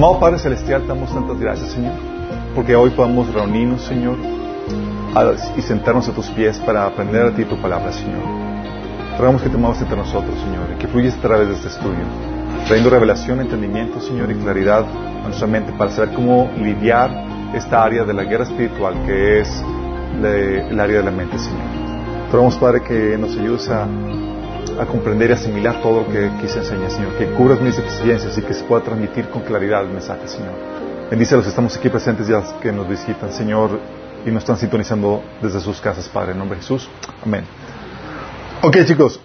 Amado Padre Celestial, te damos tantas gracias, Señor, porque hoy podamos reunirnos, Señor, y sentarnos a tus pies para aprender a ti tu palabra, Señor. Rogamos que te muevas entre nosotros, Señor, y que fluyes a través de este estudio, trayendo revelación, entendimiento, Señor, y claridad a nuestra mente para saber cómo lidiar esta área de la guerra espiritual que es el área de la mente, Señor. Rogamos, Padre, que nos ayudes a, comprender y asimilar todo lo que quise enseñar, Señor, que cubras mis deficiencias y que se pueda transmitir con claridad el mensaje, Señor. Bendice a los que estamos aquí presentes ya que nos visitan, Señor, y nos están sintonizando desde sus casas, Padre, en nombre de Jesús. Amén. Ok, chicos.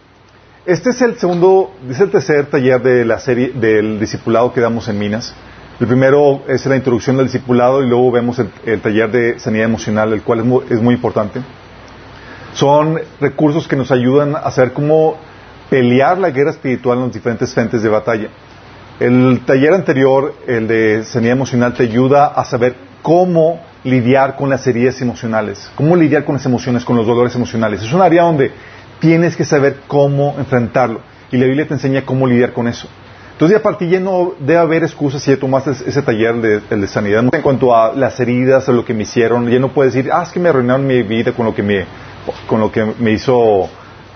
Este es el segundo, es el tercer taller de la serie del discipulado que damos en Minas. El primero es la introducción del discipulado y luego vemos el, taller de sanidad emocional, el cual es muy, importante. Son recursos que nos ayudan a saber cómo pelear la guerra espiritual en los diferentes frentes de batalla. El taller anterior, el de sanidad emocional, te ayuda a saber cómo lidiar con las heridas emocionales, cómo lidiar con las emociones, con los dolores emocionales. Es un área donde tienes que saber cómo enfrentarlo y la Biblia te enseña cómo lidiar con eso. Entonces, a partir ya no debe haber excusas si ya tomaste ese taller de, de sanidad. En cuanto a las heridas, a lo que me hicieron, ya no puedes decir, ah, es que me arruinaron mi vida con lo que me, con lo que me hizo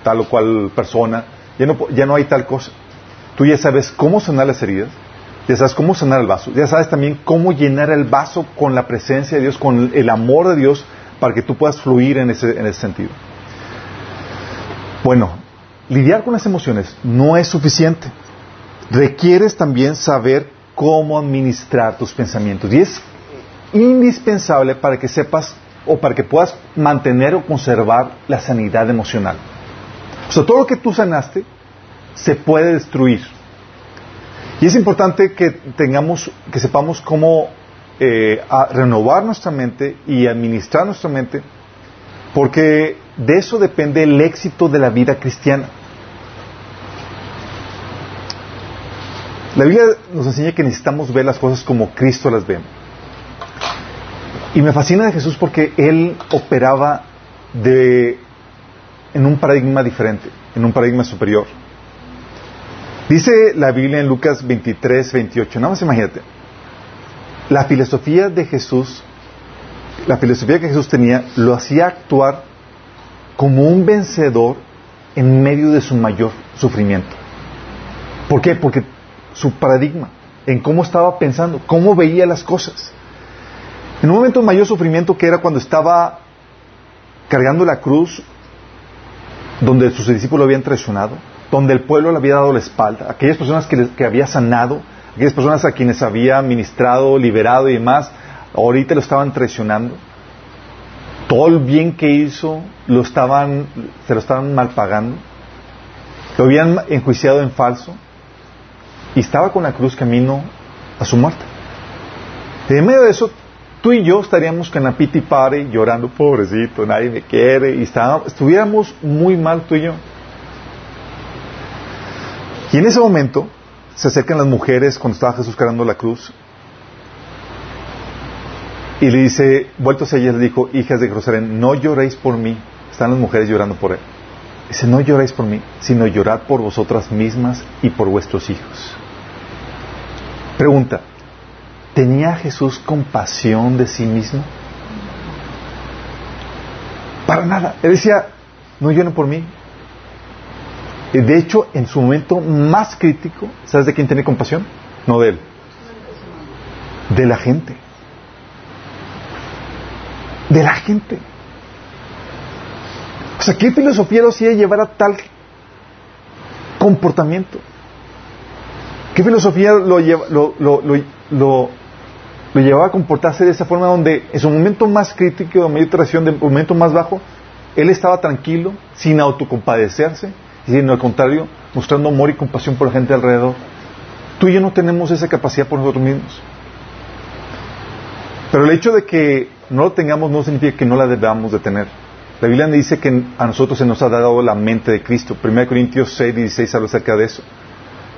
tal o cual persona. Ya no, hay tal cosa. Tú ya sabes cómo sanar las heridas, ya sabes cómo sanar el vaso, ya sabes también cómo llenar el vaso con la presencia de Dios, con el amor de Dios, para que tú puedas fluir en ese, en ese sentido. Bueno, lidiar con las emociones no es suficiente requieres también saber cómo administrar tus pensamientos. Y es indispensable para que sepas o para que puedas mantener o conservar la sanidad emocional. O sea, todo lo que tú sanaste se puede destruir. Y es importante que tengamos, que sepamos cómo eh, renovar nuestra mente y administrar nuestra mente, porque de eso depende el éxito de la vida cristiana. La Biblia nos enseña que necesitamos ver las cosas como Cristo las ve. Y me fascina de Jesús porque Él operaba de, en un paradigma diferente, en un paradigma superior. Dice la Biblia en Lucas 23, 28, nada más imagínate, la filosofía de Jesús, la filosofía que Jesús tenía, lo hacía actuar como un vencedor en medio de su mayor sufrimiento. ¿Por qué? Porque su paradigma, en cómo estaba pensando, cómo veía las cosas. En un momento de mayor sufrimiento que era cuando estaba cargando la cruz, donde sus discípulos lo habían traicionado, donde el pueblo le había dado la espalda, aquellas personas que, que había sanado, aquellas personas a quienes había ministrado, liberado y demás, ahorita lo estaban traicionando. Todo el bien que hizo lo estaban, se lo estaban mal pagando. Lo habían enjuiciado en falso y estaba con la cruz camino a su muerte. En medio de eso, tú y yo estaríamos con la piti pare llorando, pobrecito, nadie me quiere, y estuviéramos muy mal tú y yo. Y en ese momento se acercan las mujeres cuando estaba Jesús cargando la cruz y le dice, vueltos a ellas, le dijo, hijas de Jerusalén, no lloréis por mí. Están las mujeres llorando por él. Dice, no lloréis por mí, sino llorad por vosotras mismas y por vuestros hijos. Pregunta, ¿tenía Jesús compasión de sí mismo? Para nada. Él decía, no lloren por mí. De hecho, en su momento más crítico, ¿sabes de quién tiene compasión? No de él. De la gente. De la gente. O sea, ¿qué filosofía lo hacía llevar a tal comportamiento? ¿Qué filosofía lo, lo, llevaba a comportarse de esa forma donde en su momento más crítico, de medio traición, de momento más bajo, él estaba tranquilo, sin autocompadecerse, sino al contrario, mostrando amor y compasión por la gente alrededor? Tú y yo no tenemos esa capacidad por nosotros mismos. Pero el hecho de que no lo tengamos no significa que no la debamos de tener. La Biblia dice que a nosotros se nos ha dado la mente de Cristo. 1 Corintios 6, 16 habla acerca de eso.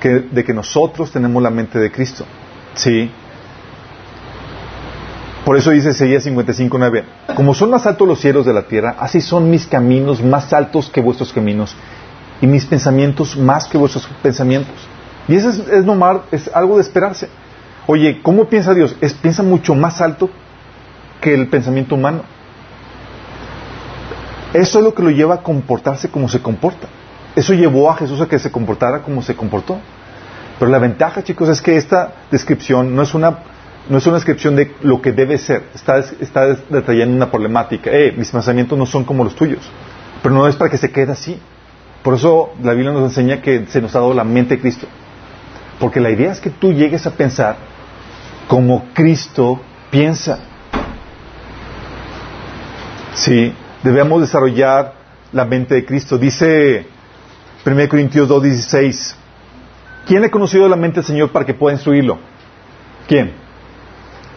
de que nosotros tenemos la mente de Cristo. Sí. Por eso dice Isaías 55, 9. Como son más altos los cielos de la tierra, así son mis caminos más altos que vuestros caminos y mis pensamientos más que vuestros pensamientos. Y eso es, es, es algo de esperarse. Oye, ¿cómo piensa Dios? Es, piensa mucho más alto que el pensamiento humano. Eso es lo que lo lleva a comportarse como se comporta. Eso llevó a Jesús a que se comportara como se comportó. Pero la ventaja, chicos, es que esta descripción no es una, no es una descripción de lo que debe ser. Está, está detallando una problemática. Eh, mis pensamientos no son como los tuyos. Pero no es para que se quede así. Por eso la Biblia nos enseña que se nos ha dado la mente de Cristo. Porque la idea es que tú llegues a pensar como Cristo piensa. Sí, debemos desarrollar la mente de Cristo. Dice 1 Corintios 2.16, ¿quién ha conocido la mente del Señor para que pueda instruirlo? ¿Quién?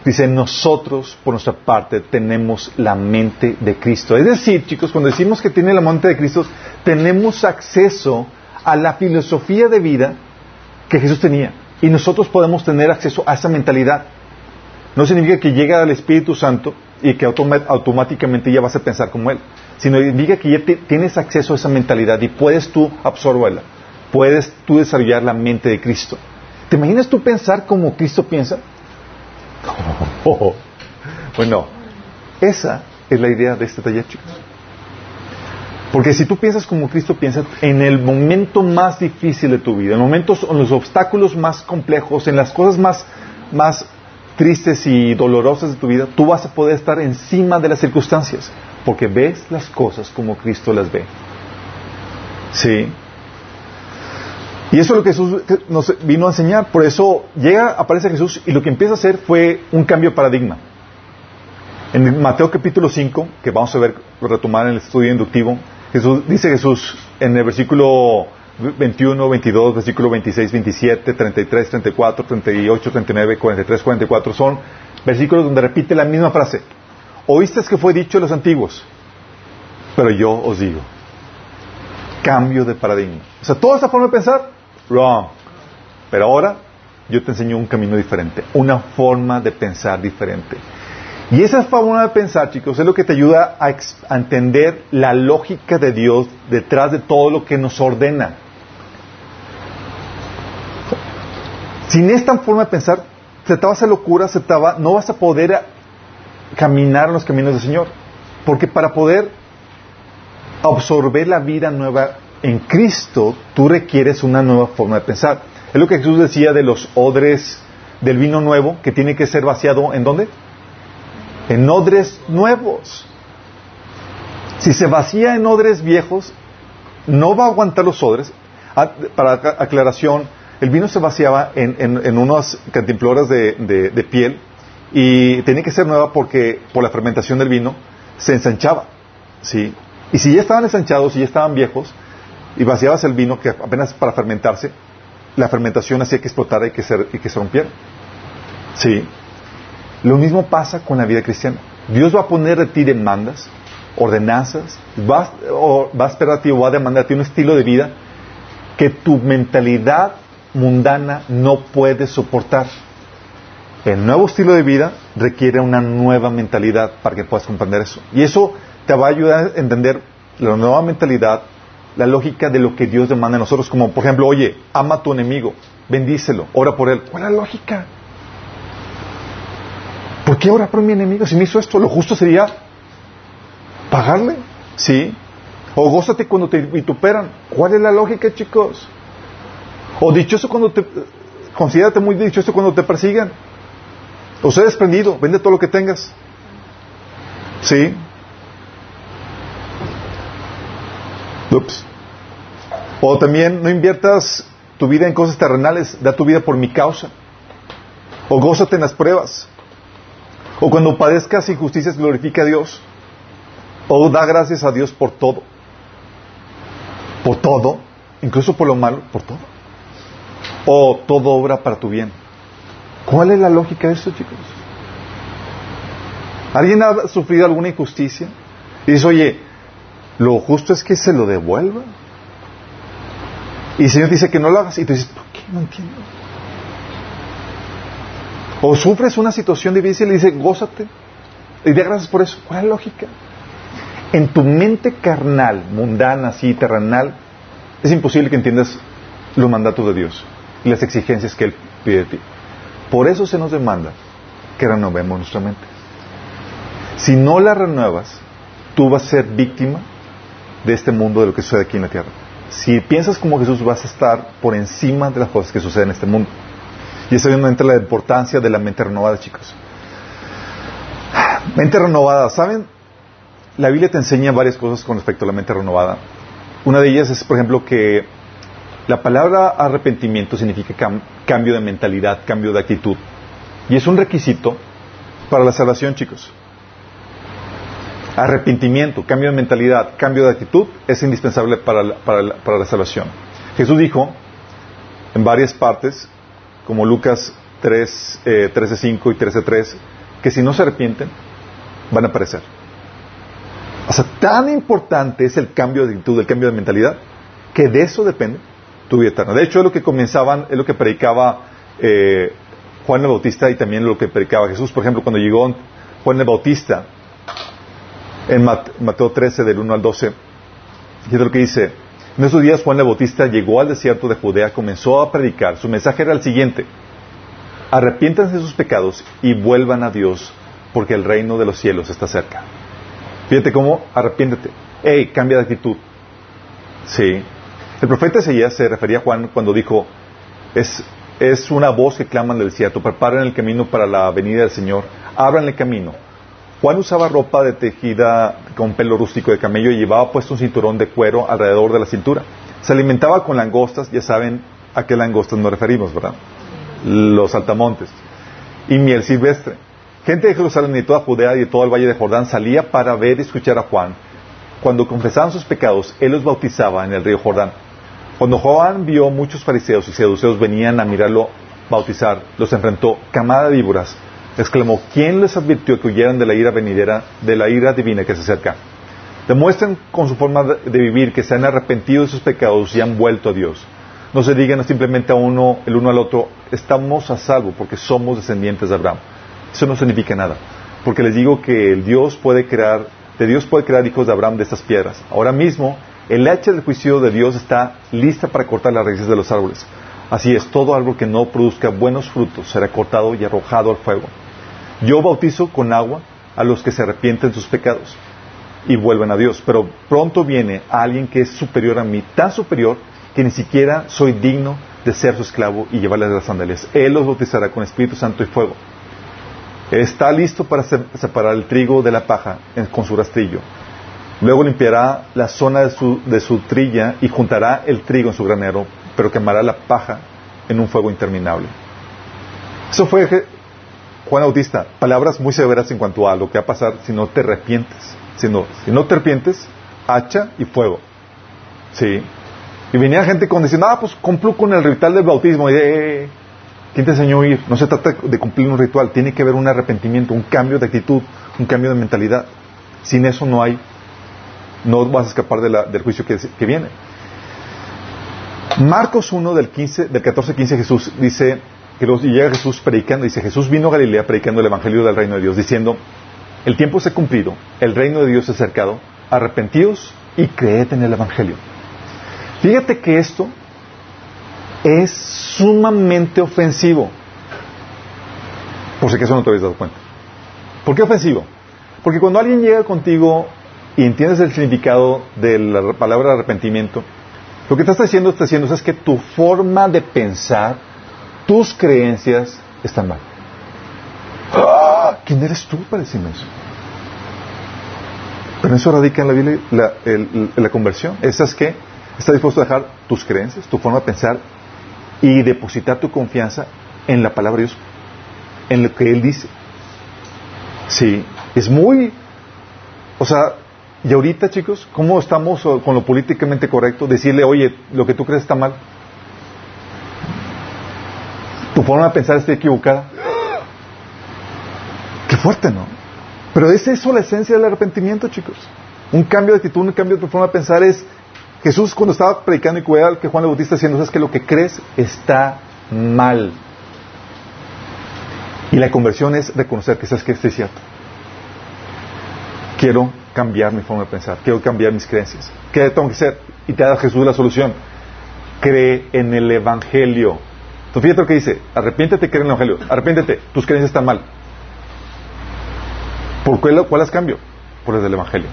Dice, nosotros, por nuestra parte, tenemos la mente de Cristo. Es decir, chicos, cuando decimos que tiene la mente de Cristo, tenemos acceso a la filosofía de vida que Jesús tenía. Y nosotros podemos tener acceso a esa mentalidad. No significa que llegue al Espíritu Santo y que automáticamente ya vas a pensar como Él, sino significa que ya tienes acceso a esa mentalidad y puedes tú absorberla. Puedes tú desarrollar la mente de Cristo. ¿Te imaginas tú pensar como Cristo piensa? Bueno, esa es la idea de este taller, chicos. Porque si tú piensas como Cristo piensa, en el momento más difícil de tu vida, en momentos, en los obstáculos más complejos, en las cosas más, más tristes y dolorosas de tu vida, tú vas a poder estar encima de las circunstancias, porque ves las cosas como Cristo las ve. ¿Sí? Y eso es lo que Jesús nos vino a enseñar. Por eso llega, aparece Jesús y lo que empieza a hacer fue un cambio de paradigma. En Mateo capítulo 5, que vamos a ver, retomar en el estudio inductivo, Jesús, dice Jesús en el versículo 21, 22, versículo 26, 27, 33, 34, 38, 39, 43, 44, son versículos donde repite la misma frase. Oíste que fue dicho a los antiguos, pero yo os digo. Cambio de paradigma. O sea, toda esa forma de pensar Wrong. Pero ahora yo te enseño un camino diferente, una forma de pensar diferente. Y esa forma de pensar, chicos, es lo que te ayuda a, entender la lógica de Dios detrás de todo lo que nos ordena. Sin esta forma de pensar, se te va a hacer locura, se te va, no vas a poder caminar en los caminos del Señor. Porque para poder absorber la vida nueva en Cristo tú requieres una nueva forma de pensar. Es lo que Jesús decía de los odres del vino nuevo, que tiene que ser vaciado en dónde? En odres nuevos. Si se vacía en odres viejos, no va a aguantar los odres. Ah, para aclaración, el vino se vaciaba en, unas cantimploras de, de, piel y tenía que ser nueva porque por la fermentación del vino se ensanchaba. ¿sí? Y si ya estaban ensanchados y ya estaban viejos, y vaciabas el vino que apenas para fermentarse, la fermentación hacía que explotara y que se, rompiera. Sí. Lo mismo pasa con la vida cristiana. Dios va a poner de ti demandas, ordenanzas, va, va a esperar a ti o va a demandar a ti un estilo de vida que tu mentalidad mundana no puede soportar. El nuevo estilo de vida requiere una nueva mentalidad para que puedas comprender eso. Y eso te va a ayudar a entender la nueva mentalidad la lógica de lo que Dios demanda a nosotros, como por ejemplo, oye, ama a tu enemigo, bendícelo, ora por él. ¿Cuál es la lógica? ¿Por qué ora por mi enemigo? Si me hizo esto, lo justo sería pagarle, ¿sí? O gózate cuando te vituperan. ¿Cuál es la lógica, chicos? O dichoso cuando te... Considérate muy dichoso cuando te persigan. O sé desprendido, vende todo lo que tengas. ¿Sí? O también no inviertas tu vida en cosas terrenales, da tu vida por mi causa. O gózate en las pruebas. O cuando padezcas injusticias, glorifica a Dios. O da gracias a Dios por todo. Por todo, incluso por lo malo, por todo. O todo obra para tu bien. ¿Cuál es la lógica de eso, chicos? ¿Alguien ha sufrido alguna injusticia? Y dice, oye, lo justo es que se lo devuelva. Y el Señor dice que no lo hagas y tú dices, ¿por qué? No entiendo. O sufres una situación difícil y dice, gózate. Y de gracias por eso. ¿Cuál es la lógica? En tu mente carnal, mundana, así, terrenal, es imposible que entiendas los mandatos de Dios y las exigencias que Él pide de ti. Por eso se nos demanda que renovemos nuestra mente. Si no la renuevas, tú vas a ser víctima de este mundo, de lo que sucede aquí en la tierra. Si piensas como Jesús, vas a estar por encima de las cosas que suceden en este mundo. Y es obviamente la importancia de la mente renovada, chicos. Mente renovada, ¿saben? La Biblia te enseña varias cosas con respecto a la mente renovada. Una de ellas es, por ejemplo, que la palabra arrepentimiento significa cambio de mentalidad, cambio de actitud. Y es un requisito para la salvación, chicos. Arrepentimiento, cambio de mentalidad, cambio de actitud es indispensable para la, salvación. Jesús dijo en varias partes como Lucas 3, eh, 13.5 y 13.3, que si no se arrepienten, van a perecer. O sea, tan importante es el cambio de actitud, el cambio de mentalidad, que de eso depende tu vida eterna. De hecho, es lo que comenzaban, es lo que predicaba eh, Juan el Bautista y también lo que predicaba Jesús. Por ejemplo, cuando llegó Juan el Bautista, en Mateo 13, del 1 al 12, fíjate lo que dice, en esos días Juan el Bautista llegó al desierto de Judea, comenzó a predicar. Su mensaje era el siguiente. Arrepiéntanse de sus pecados y vuelvan a Dios, porque el reino de los cielos está cerca. Fíjate cómo arrepiéntete. Ey, cambia de actitud. Sí. El profeta Isaías se refería a Juan cuando dijo, es, es una voz que clama en el desierto, preparen el camino para la venida del Señor, abran el camino Juan usaba ropa de tejida con pelo rústico de camello y llevaba puesto un cinturón de cuero alrededor de la cintura. Se alimentaba con langostas, ya saben a qué langostas nos referimos, ¿verdad? Los altamontes. Y miel silvestre. Gente de Jerusalén y de toda Judea y de todo el valle de Jordán salía para ver y escuchar a Juan. Cuando confesaban sus pecados, él los bautizaba en el río Jordán. Cuando Juan vio muchos fariseos y seduceos venían a mirarlo bautizar, los enfrentó, camada de víboras, exclamó, ¿quién les advirtió que huyeran de la ira venidera, de la ira divina que se acerca? Demuestren con su forma de vivir que se han arrepentido de sus pecados y han vuelto a Dios. No se digan simplemente a uno, el uno al otro, estamos a salvo porque somos descendientes de Abraham. Eso no significa nada. Porque les digo que el Dios puede crear, de Dios puede crear hijos de Abraham de estas piedras. Ahora mismo, el hacha del juicio de Dios está lista para cortar las raíces de los árboles. Así es, todo árbol que no produzca buenos frutos será cortado y arrojado al fuego. Yo bautizo con agua a los que se arrepienten de sus pecados y vuelven a Dios. Pero pronto viene alguien que es superior a mí, tan superior que ni siquiera soy digno de ser su esclavo y llevarles las sandalias. Él los bautizará con Espíritu Santo y fuego. Está listo para separar el trigo de la paja con su rastrillo. Luego limpiará la zona de su, de su trilla y juntará el trigo en su granero, pero quemará la paja en un fuego interminable. Eso fue Juan Bautista, palabras muy severas en cuanto a lo que va a pasar si no te arrepientes. Si no, si no te arrepientes, hacha y fuego. Sí. Y venía gente con diciendo, ah, pues cumplo con el ritual del bautismo. Y eh, ¿quién te enseñó a ir? No se trata de cumplir un ritual, tiene que haber un arrepentimiento, un cambio de actitud, un cambio de mentalidad. Sin eso no hay, no vas a escapar del juicio que, viene. Marcos 1 del, 15, del 14-15 Jesús dice, que y llega Jesús predicando, dice, Jesús vino a Galilea predicando el Evangelio del reino de Dios, diciendo, el tiempo se ha cumplido, el reino de Dios se ha acercado, arrepentíos y creed en el Evangelio. Fíjate que esto es sumamente ofensivo. Por si acaso no te habías dado cuenta. ¿Por qué ofensivo? Porque cuando alguien llega contigo y entiendes el significado de la palabra arrepentimiento, lo que te está diciendo es que tu forma de pensar tus creencias están mal. ¡Ah! ¿Quién eres tú para decirme eso? Pero eso radica en la Biblia, la, la conversión. Esa es que estás dispuesto a dejar tus creencias, tu forma de pensar y depositar tu confianza en la palabra de Dios, en lo que Él dice. Sí, es muy, o sea, y ahorita chicos, ¿cómo estamos con lo políticamente correcto? Decirle, oye, lo que tú crees está mal tu forma de pensar está equivocada. Qué fuerte, ¿no? Pero es eso la esencia del arrepentimiento, chicos. Un cambio de actitud, un cambio de forma de pensar es Jesús cuando estaba predicando y cuidado que Juan el Bautista diciendo, es que lo que crees está mal. Y la conversión es reconocer que sabes que esto es cierto. Quiero cambiar mi forma de pensar, quiero cambiar mis creencias. ¿Qué tengo que hacer? Y te da Jesús la solución. Cree en el Evangelio Entonces fíjate lo que dice, arrepiéntete, cree en el Evangelio, arrepiéntete, tus creencias están mal. ¿Por cuál, cuál las cambio? Por las del Evangelio.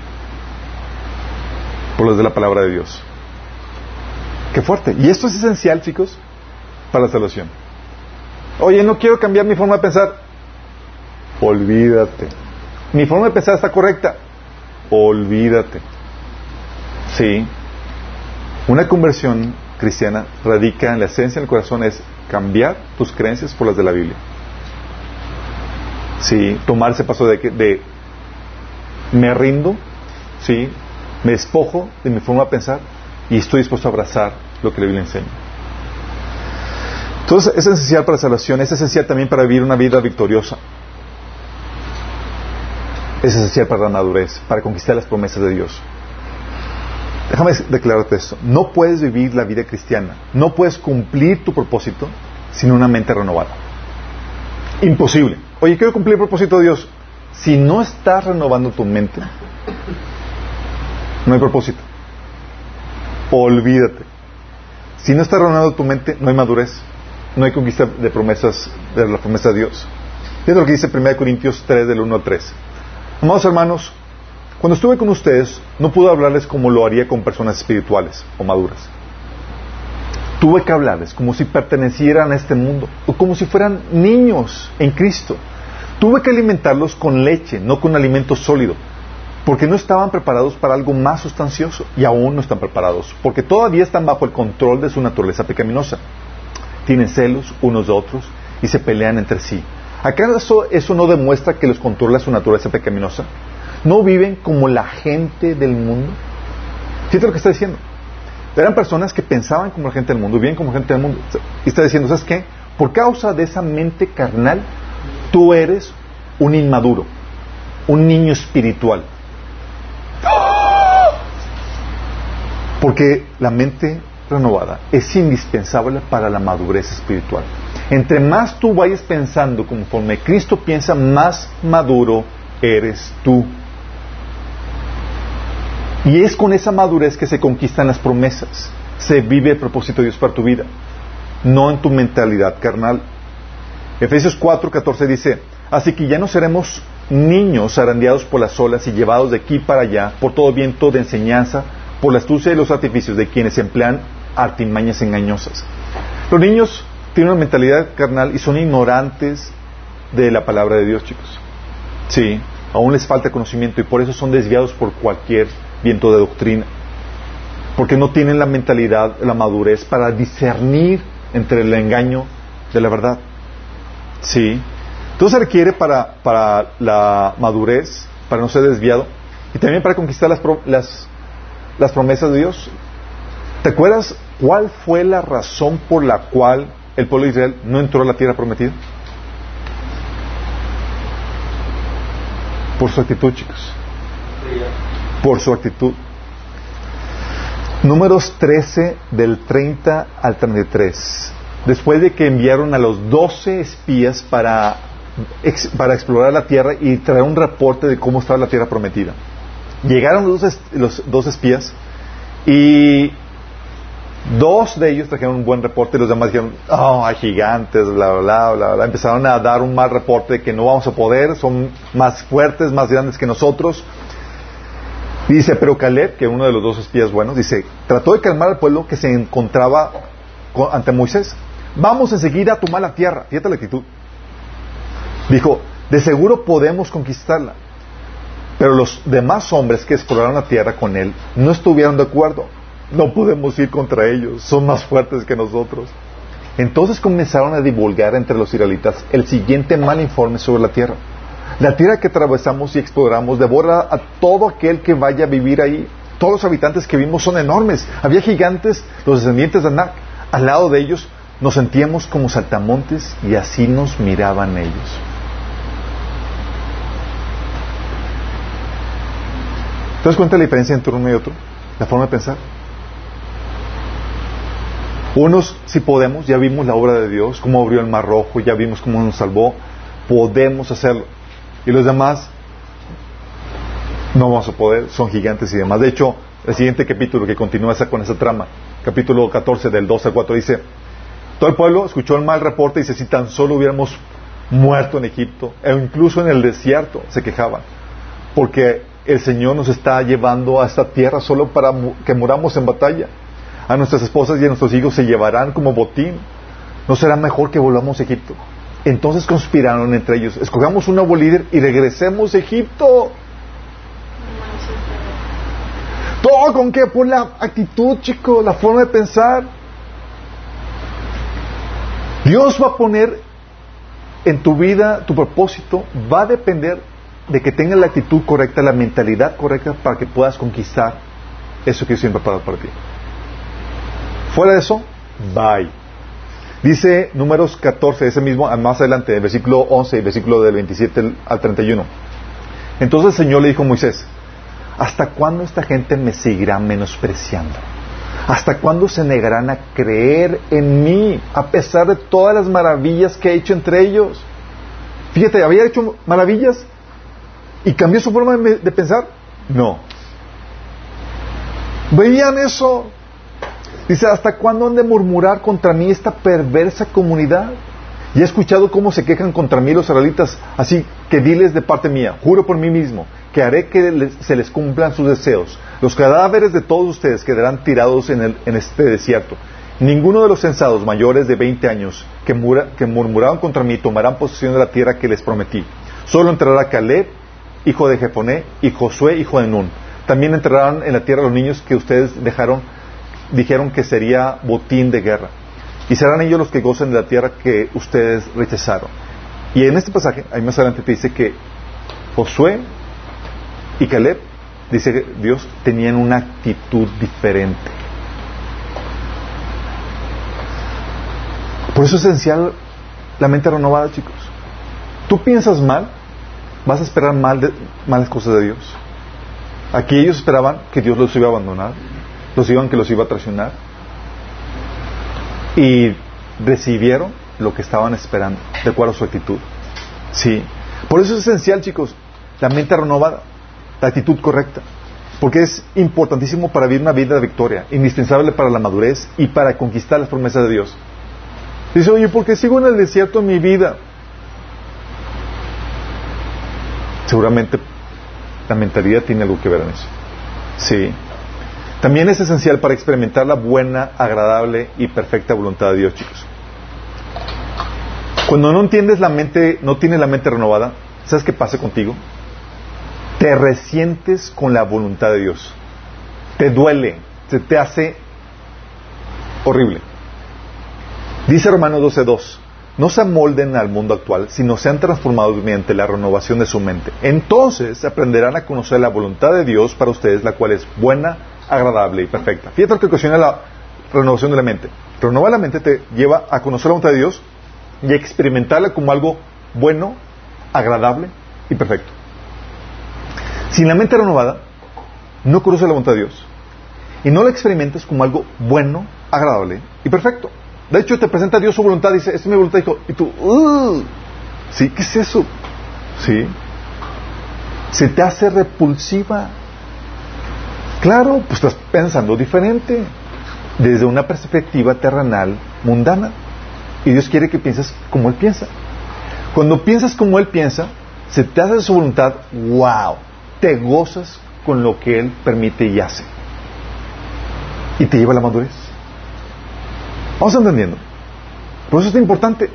Por las de la palabra de Dios. Qué fuerte. Y esto es esencial, chicos, para la salvación. Oye, no quiero cambiar mi forma de pensar. Olvídate. Mi forma de pensar está correcta. Olvídate. Sí. Una conversión cristiana radica en la esencia del corazón es cambiar tus creencias por las de la Biblia. Sí, tomar ese paso de, de me rindo, sí, me despojo de mi forma de pensar y estoy dispuesto a abrazar lo que la Biblia enseña. Entonces es esencial para la salvación, es esencial también para vivir una vida victoriosa. Es esencial para la madurez, para conquistar las promesas de Dios. Déjame declararte esto. No puedes vivir la vida cristiana, no puedes cumplir tu propósito sin una mente renovada. Imposible. Oye, quiero cumplir el propósito de Dios. Si no estás renovando tu mente, no hay propósito. Olvídate. Si no estás renovando tu mente, no hay madurez. No hay conquista de promesas, de la promesa de Dios. Fíjate lo que dice 1 Corintios 3, del 1 al 3. Amados hermanos, cuando estuve con ustedes, no pude hablarles como lo haría con personas espirituales o maduras. Tuve que hablarles como si pertenecieran a este mundo, o como si fueran niños en Cristo. Tuve que alimentarlos con leche, no con alimento sólido, porque no estaban preparados para algo más sustancioso y aún no están preparados, porque todavía están bajo el control de su naturaleza pecaminosa. Tienen celos unos de otros y se pelean entre sí. ¿Acaso eso no demuestra que los controla su naturaleza pecaminosa? ¿No viven como la gente del mundo? Fíjate lo que está diciendo. Eran personas que pensaban como la gente del mundo, viven como gente del mundo. Y está diciendo, ¿sabes qué? Por causa de esa mente carnal, tú eres un inmaduro, un niño espiritual. Porque la mente renovada es indispensable para la madurez espiritual. Entre más tú vayas pensando conforme Cristo piensa, más maduro eres tú. Y es con esa madurez que se conquistan las promesas. Se vive el propósito de Dios para tu vida, no en tu mentalidad carnal. Efesios 4:14 dice, así que ya no seremos niños arandeados por las olas y llevados de aquí para allá por todo viento de enseñanza, por la astucia y los artificios de quienes emplean artimañas engañosas. Los niños tienen una mentalidad carnal y son ignorantes de la palabra de Dios, chicos. Sí, aún les falta conocimiento y por eso son desviados por cualquier viento de doctrina. Porque no tienen la mentalidad, la madurez para discernir entre el engaño de la verdad. Sí. Entonces se requiere para, para la madurez, para no ser desviado, y también para conquistar las, las, las promesas de Dios. ¿Te acuerdas cuál fue la razón por la cual el pueblo de Israel no entró a la tierra prometida? Por su actitud, chicos. Por su actitud. Números 13 del 30 al 33. Después de que enviaron a los 12 espías para, para explorar la tierra y traer un reporte de cómo estaba la tierra prometida. Llegaron los, los dos espías y Dos de ellos trajeron un buen reporte y los demás dijeron, oh, hay gigantes, bla, bla, bla, bla. Empezaron a dar un mal reporte de que no vamos a poder, son más fuertes, más grandes que nosotros. Dice, pero Caleb, que uno de los dos espías buenos, dice, trató de calmar al pueblo que se encontraba ante Moisés. Vamos enseguida a tomar la tierra. Fíjate la actitud. Dijo, de seguro podemos conquistarla. Pero los demás hombres que exploraron la tierra con él no estuvieron de acuerdo no podemos ir contra ellos, son más fuertes que nosotros. Entonces comenzaron a divulgar entre los israelitas el siguiente mal informe sobre la tierra. La tierra que atravesamos y exploramos devora a todo aquel que vaya a vivir ahí. Todos los habitantes que vimos son enormes. Había gigantes, los descendientes de Anak. Al lado de ellos nos sentíamos como saltamontes y así nos miraban ellos. ¿Te das cuenta la diferencia entre uno y otro? La forma de pensar. Unos, si podemos, ya vimos la obra de Dios, cómo abrió el mar rojo, ya vimos cómo nos salvó, podemos hacerlo. Y los demás, no vamos a poder, son gigantes y demás. De hecho, el siguiente capítulo que continúa con esa trama, capítulo 14 del 2 al 4 dice, Todo el pueblo escuchó el mal reporte y dice, si tan solo hubiéramos muerto en Egipto, e incluso en el desierto, se quejaban, porque el Señor nos está llevando a esta tierra solo para que muramos en batalla. A nuestras esposas y a nuestros hijos se llevarán como botín. ¿No será mejor que volvamos a Egipto? Entonces conspiraron entre ellos, escogamos un nuevo líder y regresemos a Egipto. ¿Todo con qué? Por la actitud, chico, la forma de pensar. Dios va a poner en tu vida, tu propósito, va a depender de que tengas la actitud correcta, la mentalidad correcta para que puedas conquistar eso que Dios siempre ha para ti. Fuera de eso, bye. Dice números 14, ese mismo, más adelante, el versículo 11 y versículo del 27 al 31. Entonces el Señor le dijo a Moisés, ¿hasta cuándo esta gente me seguirá menospreciando? ¿Hasta cuándo se negarán a creer en mí a pesar de todas las maravillas que he hecho entre ellos? Fíjate, había hecho maravillas y cambió su forma de, pensar. No. Veían eso. Dice, ¿hasta cuándo han de murmurar contra mí esta perversa comunidad? Y he escuchado cómo se quejan contra mí los israelitas, así que diles de parte mía, juro por mí mismo, que haré que se les cumplan sus deseos. Los cadáveres de todos ustedes quedarán tirados en, este desierto. Ninguno de los censados mayores de 20 años que, que, murmuraban contra mí tomarán posesión de la tierra que les prometí. Solo entrará Caleb, hijo de Jefoné, y Josué, hijo de Nun. También entrarán en la tierra los niños que ustedes dejaron, dijeron que sería botín de guerra. Y serán ellos los que gocen de la tierra que ustedes rechazaron. Y en este pasaje, ahí más adelante te dice que Josué y Caleb, dice Dios, tenían una actitud diferente. Por eso es esencial la mente renovada, chicos. Tú piensas mal, vas a esperar mal de, malas cosas de Dios. Aquí ellos esperaban que Dios los iba a abandonar, los iban que los iba a traicionar. Y recibieron lo que estaban esperando, de acuerdo a su actitud. Sí. Por eso es esencial, chicos, la mente renovada la actitud correcta. Porque es importantísimo para vivir una vida de victoria, indispensable para la madurez y para conquistar las promesas de Dios. Dice, oye, ¿por qué sigo en el desierto en mi vida? Seguramente la mentalidad tiene algo que ver en eso. Sí. También es esencial para experimentar la buena, agradable y perfecta voluntad de Dios, chicos. Cuando no entiendes la mente, no tienes la mente renovada, ¿sabes qué pasa contigo? te resientes con la voluntad de Dios. Te duele, se te hace horrible. Dice Romanos 12:2, no se amolden al mundo actual, sino sean transformados mediante la renovación de su mente. Entonces aprenderán a conocer la voluntad de Dios para ustedes, la cual es buena, agradable y perfecta. Fíjate lo que ocasiona la renovación de la mente. Renovar la mente te lleva a conocer la voluntad de Dios y a experimentarla como algo bueno, agradable y perfecto. Sin la mente renovada, no conoces la voluntad de Dios. Y no la experimentas como algo bueno, agradable y perfecto. De hecho, te presenta Dios su voluntad, dice, esta es mi voluntad. Y tú, ¿sí? ¿Qué es eso? ¿Sí? Se te hace repulsiva. Claro, pues estás pensando diferente, desde una perspectiva terrenal, mundana. Y Dios quiere que pienses como Él piensa. Cuando piensas como Él piensa, se te hace su voluntad, wow, te gozas con lo que Él permite y hace. Y te lleva a la madurez. Vamos entendiendo. Por eso es importante.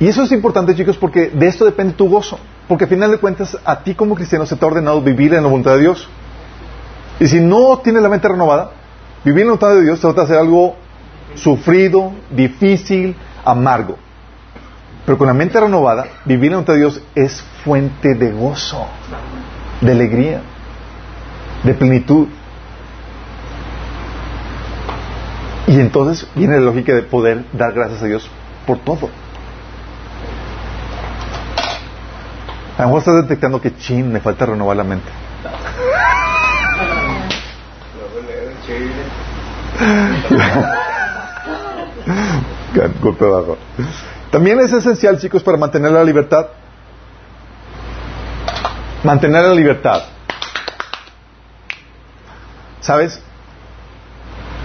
Y eso es importante, chicos, porque de esto depende tu gozo. Porque al final de cuentas, a ti como cristiano se te ha ordenado vivir en la voluntad de Dios. Y si no tienes la mente renovada, vivir en la voluntad de Dios te va a hacer algo sufrido, difícil, amargo. Pero con la mente renovada, vivir en la voluntad de Dios es fuente de gozo de alegría, de plenitud. Y entonces viene la lógica de poder dar gracias a Dios por todo. A lo mejor estás detectando que chin, me falta renovar la mente. También es esencial, chicos, para mantener la libertad Mantener la libertad. ¿Sabes?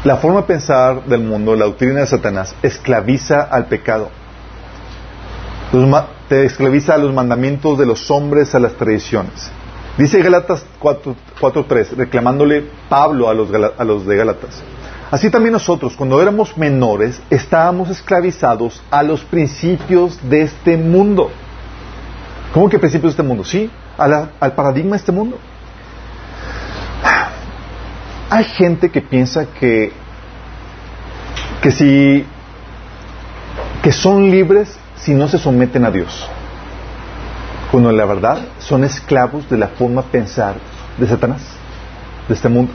La forma de pensar del mundo, la doctrina de Satanás, esclaviza al pecado. Te esclaviza a los mandamientos de los hombres, a las tradiciones. Dice Galatas 4.3, reclamándole Pablo a los, a los de Galatas. Así también nosotros, cuando éramos menores, estábamos esclavizados a los principios de este mundo. ¿Cómo que principios de este mundo? Sí, al paradigma de este mundo. Hay gente que piensa que, que si que son libres si no se someten a Dios. Cuando la verdad son esclavos de la forma de pensar de Satanás, de este mundo.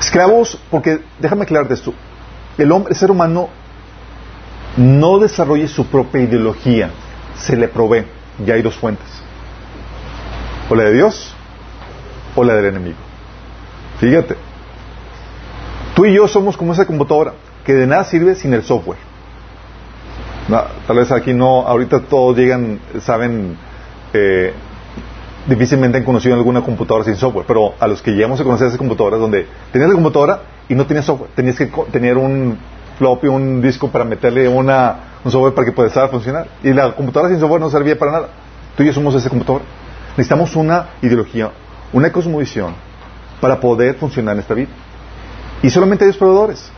Esclavos, porque déjame aclararte esto, el hombre, el ser humano no desarrolla su propia ideología, se le provee. Ya hay dos fuentes. O la de Dios o la del enemigo. Fíjate. Tú y yo somos como esa computadora, que de nada sirve sin el software. tal vez aquí no, ahorita todos llegan, saben, eh, difícilmente han conocido alguna computadora sin software, pero a los que llegamos a conocer esas computadoras donde tenías la computadora y no tenías software, tenías que tener un floppy, un disco para meterle una, un software para que pudiera funcionar. Y la computadora sin software no servía para nada. Tú y yo somos ese computadora. Necesitamos una ideología, una cosmovisión para poder funcionar en esta vida. Y solamente hay dos proveedores,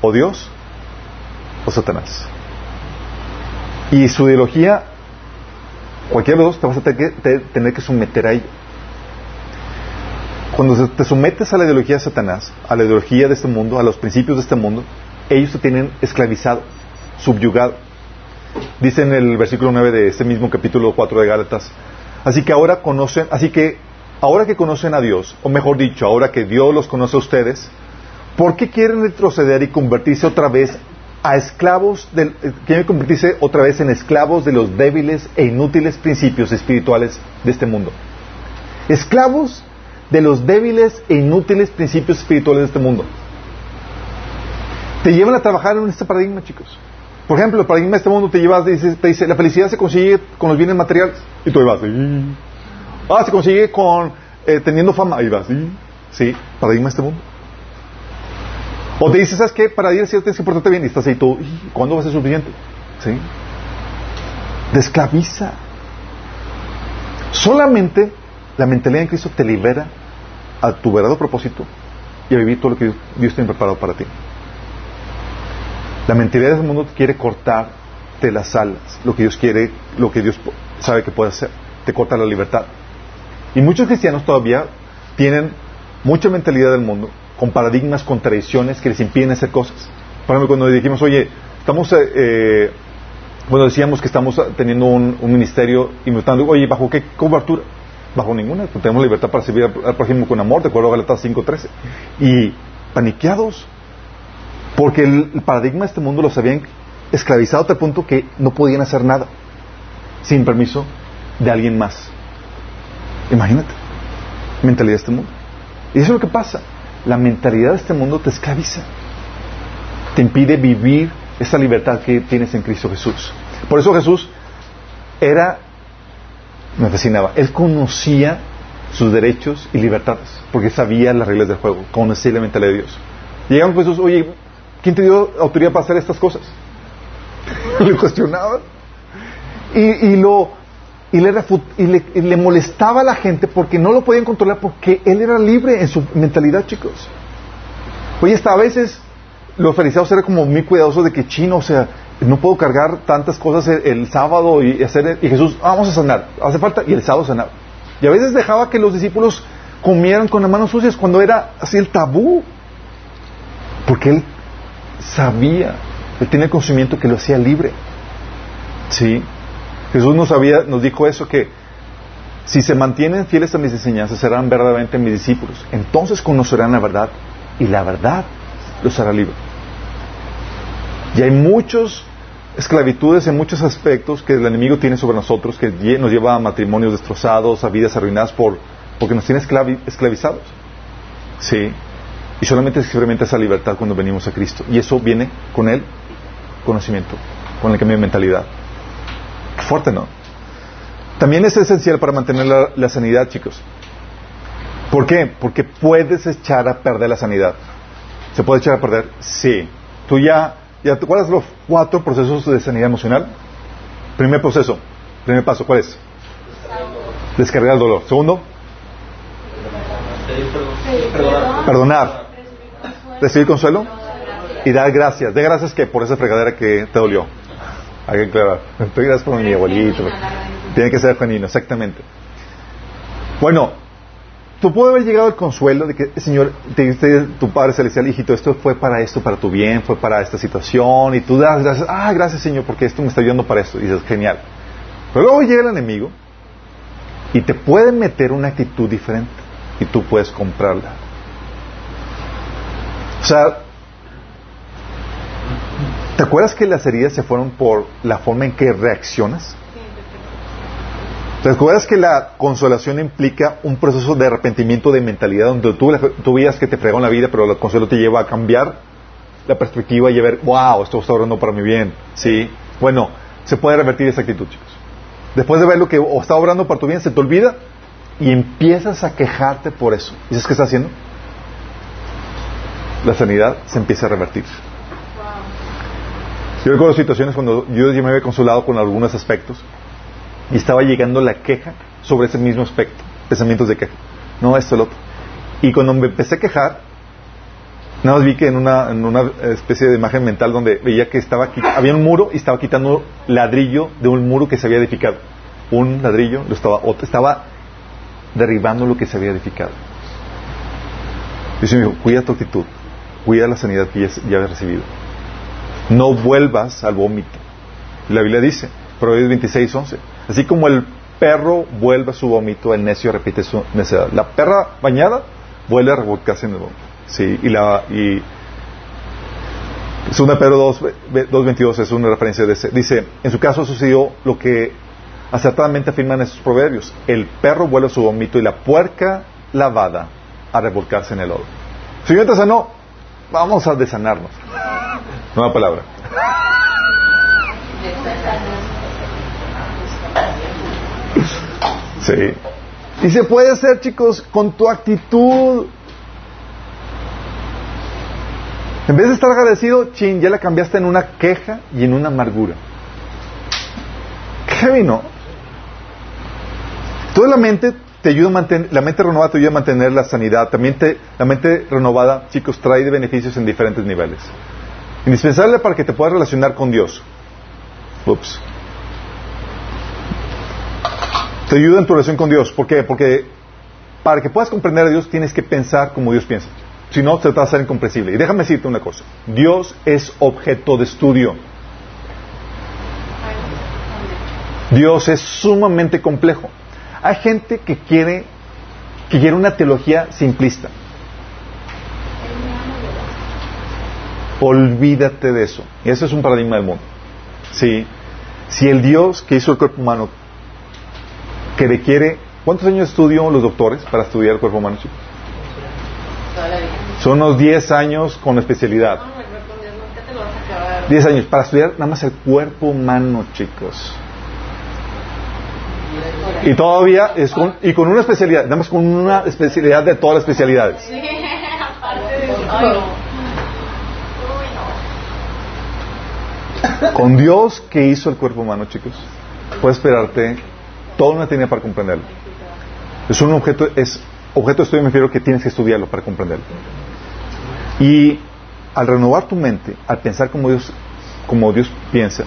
o Dios o Satanás. Y su ideología, cualquiera de los dos, te vas a tener que, someter a ello. Cuando te sometes a la ideología de Satanás, a la ideología de este mundo, a los principios de este mundo, ellos te tienen esclavizado, subyugado. Dice en el versículo 9 de este mismo capítulo 4 de Gálatas, así que ahora conocen, así que ahora que conocen a Dios, o mejor dicho, ahora que Dios los conoce a ustedes, ¿por qué quieren retroceder y convertirse otra vez a esclavos, del, eh, convertirse otra vez en esclavos de los débiles e inútiles principios espirituales de este mundo? Esclavos de los débiles e inútiles principios espirituales de este mundo te llevan a trabajar en este paradigma, chicos. Por ejemplo, el paradigma de este mundo te lleva, te dice, la felicidad se consigue con los bienes materiales. Y tú vas, ah, se consigue con eh, teniendo fama. Y vas, ¿sí? sí, paradigma de este mundo. O te dice, ¿sabes qué? Para al cielo tienes que portarte bien. Y estás ahí tú, ¿cuándo va a ser suficiente? ¿Sí? Desclaviza. Solamente la mentalidad en Cristo te libera a tu verdadero propósito y a vivir todo lo que Dios tiene preparado para ti. La mentalidad de ese mundo quiere cortarte las alas, lo que Dios quiere, lo que Dios sabe que puede hacer, te corta la libertad. Y muchos cristianos todavía tienen mucha mentalidad del mundo, con paradigmas, con tradiciones que les impiden hacer cosas. Por ejemplo, cuando dijimos, oye, estamos, eh, eh cuando decíamos que estamos teniendo un, ministerio y están oye, ¿bajo qué cobertura? Bajo ninguna, tenemos libertad para servir al prójimo con amor, de acuerdo a Galatas 5.13. Y paniqueados, porque el, paradigma de este mundo los habían esclavizado a tal punto que no podían hacer nada sin permiso de alguien más. Imagínate, mentalidad de este mundo. Y eso es lo que pasa. La mentalidad de este mundo te esclaviza. Te impide vivir esa libertad que tienes en Cristo Jesús. Por eso Jesús era, me fascinaba, él conocía sus derechos y libertades, porque sabía las reglas del juego, conocía la mentalidad de Dios. Llegamos Jesús, oye, ¿Quién te dio autoridad para hacer estas cosas? le cuestionaban. Y, lo, y, le, le, molestaba a la gente porque no lo podían controlar porque él era libre en su mentalidad, chicos. Oye, hasta a veces los fariseos eran como muy cuidadosos de que chino, o sea, no puedo cargar tantas cosas el, sábado y hacer y Jesús, ah, vamos a sanar, hace falta y el sábado sanar. Y a veces dejaba que los discípulos comieran con las manos sucias cuando era así el tabú. Porque él sabía, él tenía el conocimiento que lo hacía libre. ¿Sí? Jesús nos, había, nos dijo eso, que si se mantienen fieles a mis enseñanzas, serán verdaderamente mis discípulos. Entonces conocerán la verdad y la verdad los hará libre. Y hay muchos esclavitudes en muchos aspectos que el enemigo tiene sobre nosotros, que nos lleva a matrimonios destrozados, a vidas arruinadas por, porque nos tiene esclavizados. Sí. Y solamente experimenta esa libertad cuando venimos a Cristo. Y eso viene con el conocimiento, con el cambio de mentalidad. Fuerte, ¿no? También es esencial para mantener la, sanidad, chicos. ¿Por qué? Porque puedes echar a perder la sanidad. ¿Se puede echar a perder? Sí. Tú ya, ya ¿cuáles son los cuatro procesos de sanidad emocional? Primer proceso, primer paso, ¿cuál es? Descargar el dolor. Segundo, perdonar. Recibir consuelo y dar gracias. De gracias que por esa fregadera que te dolió. Hay que aclarar. Estoy gracias por mi abuelito. Tiene que ser genuino, exactamente. Bueno, tú puedes haber llegado al consuelo de que, Señor, te dice tu Padre Celestial, hijito, esto fue para esto, para tu bien, fue para esta situación, y tú das gracias, ah, gracias Señor, porque esto me está ayudando para esto, y dices, genial. Pero luego llega el enemigo y te puede meter una actitud diferente, y tú puedes comprarla. O sea, ¿te acuerdas que las heridas se fueron por la forma en que reaccionas? ¿Te acuerdas que la consolación implica un proceso de arrepentimiento de mentalidad donde tú, tú veías que te fregó en la vida, pero el consuelo te lleva a cambiar la perspectiva y a ver, wow, esto está obrando para mi bien? ¿Sí? Bueno, se puede revertir esa actitud, chicos. Después de ver lo que está obrando para tu bien, se te olvida y empiezas a quejarte por eso. ¿Y sabes qué está haciendo? La sanidad se empieza a revertir. Yo recuerdo situaciones cuando yo ya me había consolado con algunos aspectos y estaba llegando la queja sobre ese mismo aspecto, pensamientos de queja. No, esto, lo otro. Y cuando me empecé a quejar, nada más vi que en una, en una especie de imagen mental donde veía que estaba había un muro y estaba quitando ladrillo de un muro que se había edificado. Un ladrillo lo estaba, estaba derribando lo que se había edificado. Y se me dijo, cuida tu actitud, cuida la sanidad que ya, ya habías recibido. No vuelvas al vómito. La Biblia dice, Proverbios 26, 11. Así como el perro vuelve a su vómito, el necio repite su necedad. La perra bañada vuelve a revolcarse en el vómito. Sí, y la y Segunda Pedro 2.22 es una referencia de ese. Dice, en su caso sucedió lo que acertadamente afirman esos proverbios. El perro vuelve a su vómito y la puerca lavada a revolcarse en el lodo. Señor te sanó, vamos a desanarnos. Nueva palabra. Sí. Y se puede hacer, chicos, con tu actitud. En vez de estar agradecido, chin, ya la cambiaste en una queja y en una amargura. ¿Qué vino? Toda la mente te ayuda a mantener, la mente renovada te ayuda a mantener la sanidad. También te, la mente renovada, chicos, trae beneficios en diferentes niveles. Indispensable para que te puedas relacionar con Dios. Ups. Te ayuda en tu relación con Dios. ¿Por qué? Porque para que puedas comprender a Dios tienes que pensar como Dios piensa. Si no, te va a ser incomprensible. Y déjame decirte una cosa. Dios es objeto de estudio. Dios es sumamente complejo. Hay gente que quiere, que quiere una teología simplista. Olvídate de eso. Y eso es un paradigma del mundo. Sí. Si el Dios que hizo el cuerpo humano que requiere... ¿Cuántos años estudian los doctores para estudiar el cuerpo humano, chicos? Son unos 10 años con especialidad. 10 años para estudiar nada más el cuerpo humano, chicos. Y todavía es con, y con una especialidad, nada más con una especialidad de todas las especialidades. Con Dios que hizo el cuerpo humano, chicos, puedes esperarte toda una tiene para comprenderlo. Es un objeto, es objeto de estudio, me refiero que tienes que estudiarlo para comprenderlo. Y al renovar tu mente, al pensar como Dios, como Dios piensa,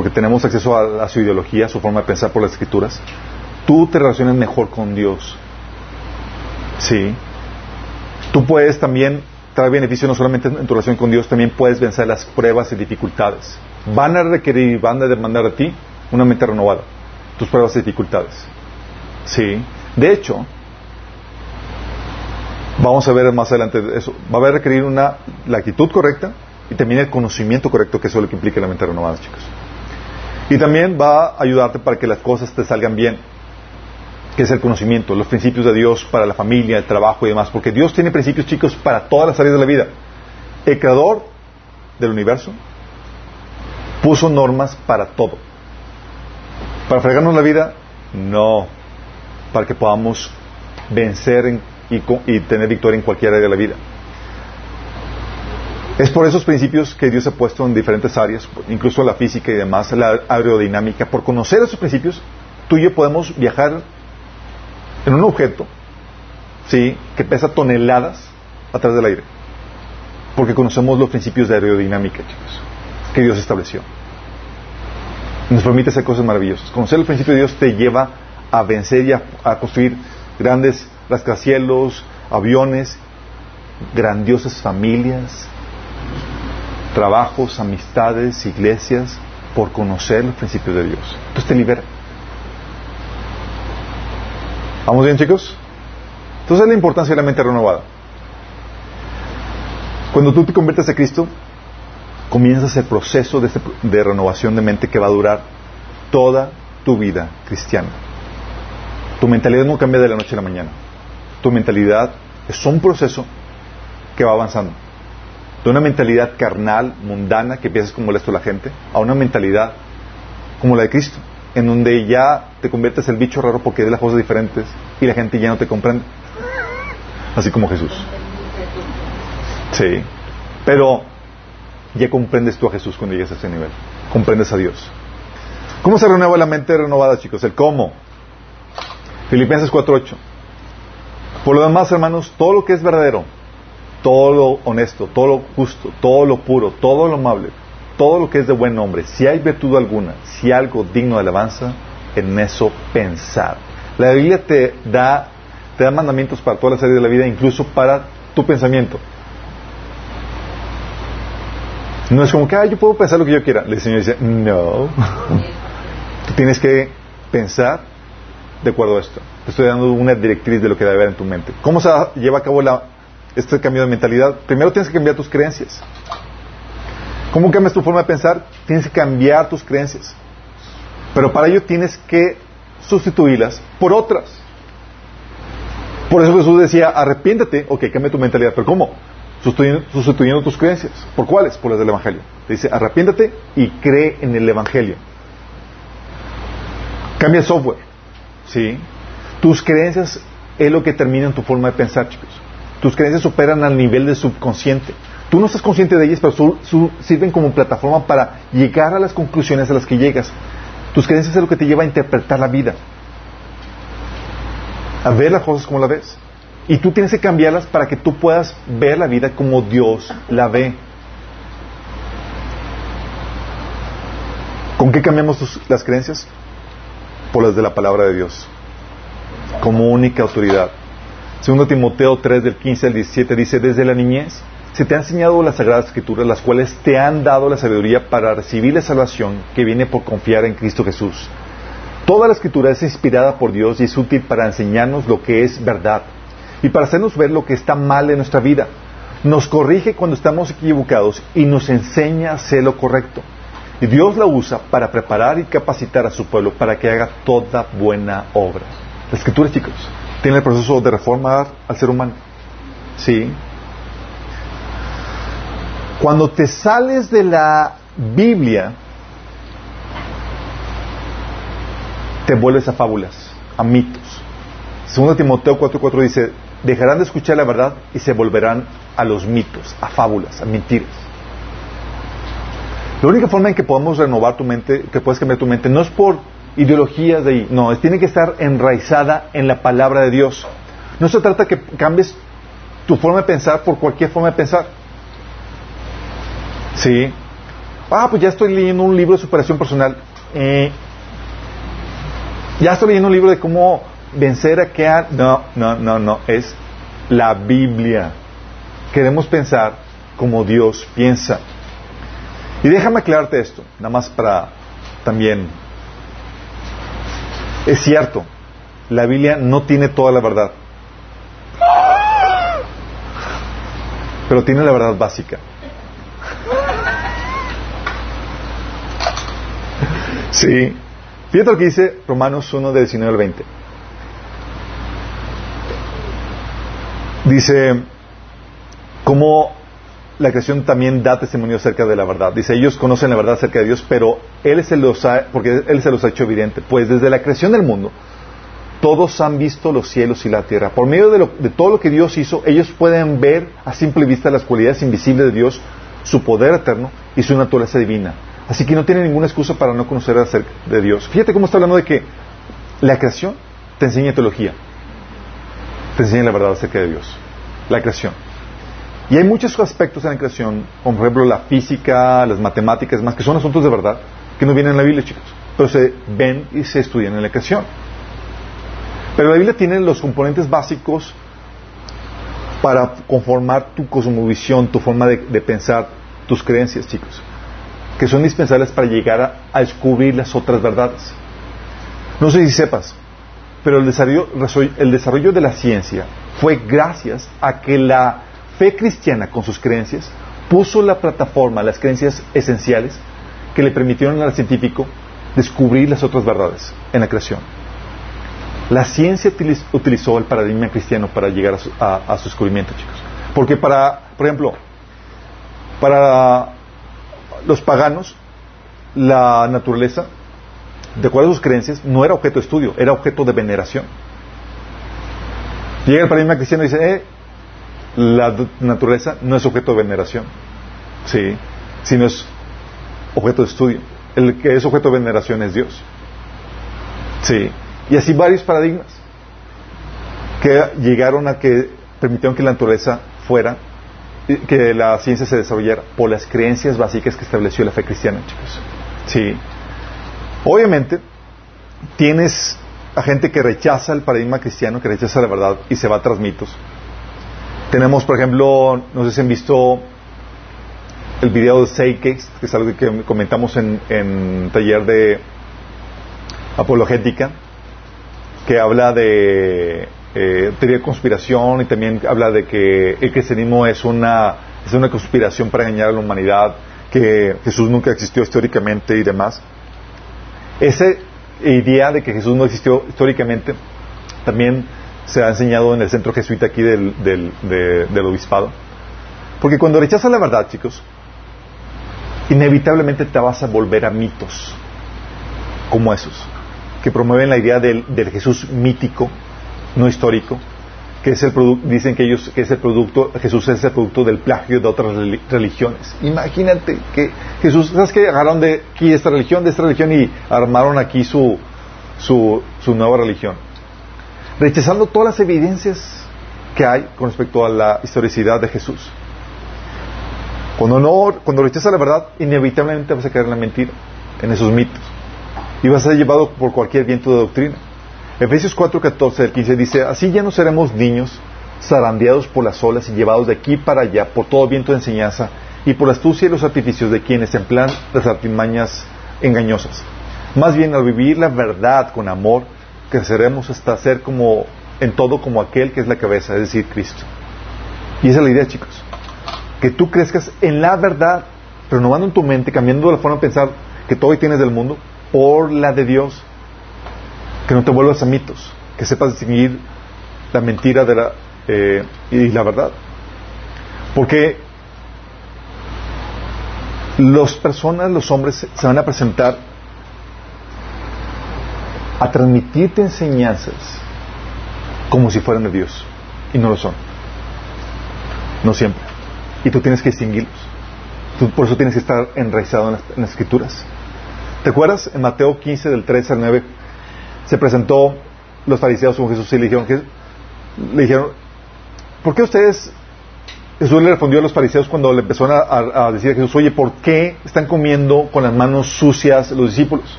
porque tenemos acceso a, su ideología, a su forma de pensar por las escrituras, tú te relacionas mejor con Dios. Sí. Tú puedes también traer beneficio no solamente en tu relación con Dios, también puedes vencer las pruebas y dificultades. Van a requerir y van a demandar de ti una mente renovada tus pruebas y dificultades. Sí. De hecho, vamos a ver más adelante eso. Va a requerir una, la actitud correcta y también el conocimiento correcto, que eso es lo que implica la mente renovada, chicos. Y también va a ayudarte para que las cosas te salgan bien, que es el conocimiento, los principios de Dios para la familia, el trabajo y demás, porque Dios tiene principios, chicos, para todas las áreas de la vida. El creador del universo puso normas para todo. ¿Para fregarnos la vida? No. Para que podamos vencer y, y tener victoria en cualquier área de la vida. Es por esos principios que Dios ha puesto en diferentes áreas, incluso la física y demás, la aerodinámica. Por conocer esos principios, tú y yo podemos viajar en un objeto, ¿sí? Que pesa toneladas a través del aire. Porque conocemos los principios de aerodinámica, chicos, que Dios estableció. Nos permite hacer cosas maravillosas. Conocer el principio de Dios te lleva a vencer y a construir grandes rascacielos, aviones, grandiosas familias, trabajos, amistades, iglesias, por conocer los principios de Dios. Entonces te libera. ¿Vamos bien, chicos? Entonces la importancia de la mente renovada. Cuando tú te conviertes a Cristo, comienzas el proceso de, este de renovación de mente que va a durar toda tu vida cristiana. Tu mentalidad no cambia de la noche a la mañana. Tu mentalidad es un proceso que va avanzando de una mentalidad carnal, mundana, que piensas como molesto a la gente, a una mentalidad como la de Cristo, en donde ya te conviertes el bicho raro porque ves las cosas diferentes y la gente ya no te comprende. Así como Jesús. Sí. Pero ya comprendes tú a Jesús cuando llegas a ese nivel. Comprendes a Dios. ¿Cómo se renueva la mente renovada, chicos? El cómo. Filipenses 4.8. Por lo demás, hermanos, todo lo que es verdadero, todo lo honesto, todo lo justo, todo lo puro, todo lo amable, todo lo que es de buen nombre, si hay virtud alguna, si algo digno de alabanza, en eso pensar. La Biblia te da, te da mandamientos para toda la serie de la vida, incluso para tu pensamiento. No es como que, ah, yo puedo pensar lo que yo quiera. El Señor dice, no. Tú tienes que pensar de acuerdo a esto. Te estoy dando una directriz de lo que debe haber en tu mente. ¿Cómo se lleva a cabo la este cambio de mentalidad, primero tienes que cambiar tus creencias. ¿Cómo cambias tu forma de pensar? Tienes que cambiar tus creencias. Pero para ello tienes que sustituirlas por otras. Por eso Jesús decía, arrepiéntete, ok, cambia tu mentalidad. ¿Pero cómo? Sustituyendo, tus creencias. ¿Por cuáles? Por las del Evangelio. Te dice, arrepiéntete y cree en el Evangelio. Cambia el software. ¿Sí? Tus creencias es lo que termina en tu forma de pensar, chicos. Tus creencias operan al nivel del subconsciente. Tú no estás consciente de ellas, pero sirven como plataforma para llegar a las conclusiones a las que llegas. Tus creencias es lo que te lleva a interpretar la vida, a ver las cosas como la ves. Y tú tienes que cambiarlas para que tú puedas ver la vida como Dios la ve. ¿Con qué cambiamos las creencias? Por las de la palabra de Dios, como única autoridad. Segundo Timoteo 3 del 15 al 17 dice, desde la niñez se te han enseñado las sagradas escrituras, las cuales te han dado la sabiduría para recibir la salvación que viene por confiar en Cristo Jesús. Toda la escritura es inspirada por Dios y es útil para enseñarnos lo que es verdad y para hacernos ver lo que está mal en nuestra vida. Nos corrige cuando estamos equivocados y nos enseña a hacer lo correcto. Y Dios la usa para preparar y capacitar a su pueblo para que haga toda buena obra. La escritura, chicos tiene el proceso de reformar al ser humano. ¿Sí? Cuando te sales de la Biblia, te vuelves a fábulas, a mitos. Segundo Timoteo 4:4 dice, dejarán de escuchar la verdad y se volverán a los mitos, a fábulas, a mentiras. La única forma en que podemos renovar tu mente, que puedes cambiar tu mente, no es por ideologías de ahí. No, tiene que estar enraizada en la palabra de Dios. No se trata que cambies tu forma de pensar por cualquier forma de pensar. Sí. Ah, pues ya estoy leyendo un libro de superación personal. Eh, ya estoy leyendo un libro de cómo vencer a que... No, no, no, no. Es la Biblia. Queremos pensar como Dios piensa. Y déjame aclararte esto, nada más para también es cierto, la Biblia no tiene toda la verdad, pero tiene la verdad básica. Sí. Fíjate lo que dice Romanos 1 de 19 al 20. Dice, como la creación también da testimonio acerca de la verdad. Dice, ellos conocen la verdad acerca de Dios, pero Él se los ha, porque Él se los ha hecho evidente. Pues desde la creación del mundo, todos han visto los cielos y la tierra. Por medio de, de, todo lo que Dios hizo, ellos pueden ver a simple vista las cualidades invisibles de Dios, su poder eterno y su naturaleza divina. Así que no tienen ninguna excusa para no conocer acerca de Dios. Fíjate cómo está hablando de que la creación te enseña teología, te enseña la verdad acerca de Dios. La creación. Y hay muchos aspectos en la creación, como por ejemplo la física, las matemáticas, más que son asuntos de verdad, que no vienen en la Biblia, chicos, pero se ven y se estudian en la creación. Pero la Biblia tiene los componentes básicos para conformar tu cosmovisión, tu forma de, pensar, tus creencias, chicos, que son indispensables para llegar a, descubrir las otras verdades. No sé si sepas, pero el desarrollo, el desarrollo de la ciencia fue gracias a que la fe cristiana con sus creencias puso la plataforma, las creencias esenciales que le permitieron al científico descubrir las otras verdades en la creación. La ciencia utilizó el paradigma cristiano para llegar a su, descubrimiento, chicos. Porque para, por ejemplo, para los paganos, la naturaleza, de acuerdo a sus creencias, no era objeto de estudio, era objeto de veneración. Llega el paradigma cristiano y dice, eh, la naturaleza no es objeto de veneración, sí, sino es objeto de estudio. El que es objeto de veneración es Dios. Sí. Y así varios paradigmas que llegaron a que permitieron que la naturaleza fuera, que la ciencia se desarrollara por las creencias básicas que estableció la fe cristiana, chicos. Sí. Obviamente, tienes a gente que rechaza el paradigma cristiano, que rechaza la verdad y se va tras mitos. Tenemos, por ejemplo, no sé si han visto el video de Seikes, que es algo que comentamos en, en taller de apologética, que habla de eh, teoría de conspiración y también habla de que el cristianismo es una, es una conspiración para engañar a la humanidad, que Jesús nunca existió históricamente y demás. Esa idea de que Jesús no existió históricamente también se ha enseñado en el centro jesuita aquí del, del, del obispado. Porque cuando rechazas la verdad, chicos, inevitablemente te vas a volver a mitos como esos que promueven la idea del, Jesús mítico, no histórico, que es el producto, dicen que ellos que es el producto, Jesús es el producto del plagio de otras religiones. Imagínate que Jesús, ¿sabes qué? Agarraron de aquí esta religión, de esta religión y armaron aquí su, su, su nueva religión. Rechazando todas las evidencias que hay con respecto a la historicidad de Jesús. Cuando no, cuando la verdad, inevitablemente vas a caer en la mentira, en esos mitos y vas a ser llevado por cualquier viento de doctrina. Efesios 4, 14 al 15 dice, así ya no seremos niños zarandeados por las olas y llevados de aquí para allá por todo viento de enseñanza y por la astucia y los artificios de quienes emplean las artimañas engañosas. Más bien al vivir la verdad con amor, creceremos hasta ser como en todo como aquel que es la cabeza, es decir, Cristo. Y esa es la idea, chicos. Que tú crezcas en la verdad, renovando en tu mente, cambiando la forma de pensar que todo hoy tienes del mundo, por la de Dios. Que no te vuelvas a mitos, que sepas distinguir la mentira de la, eh, y la verdad. Porque las personas, los hombres, se van a presentar a transmitirte enseñanzas como si fueran de Dios. Y no lo son. No siempre. Y tú tienes que distinguirlos. Tú por eso tienes que estar enraizado en las escrituras. ¿Te acuerdas? En Mateo 15, del 3 al 9, se presentó los fariseos con Jesús y le dijeron, le dijeron ¿por qué ustedes, Jesús le respondió a los fariseos cuando le empezó a, decir a Jesús, oye, ¿por qué están comiendo con las manos sucias los discípulos?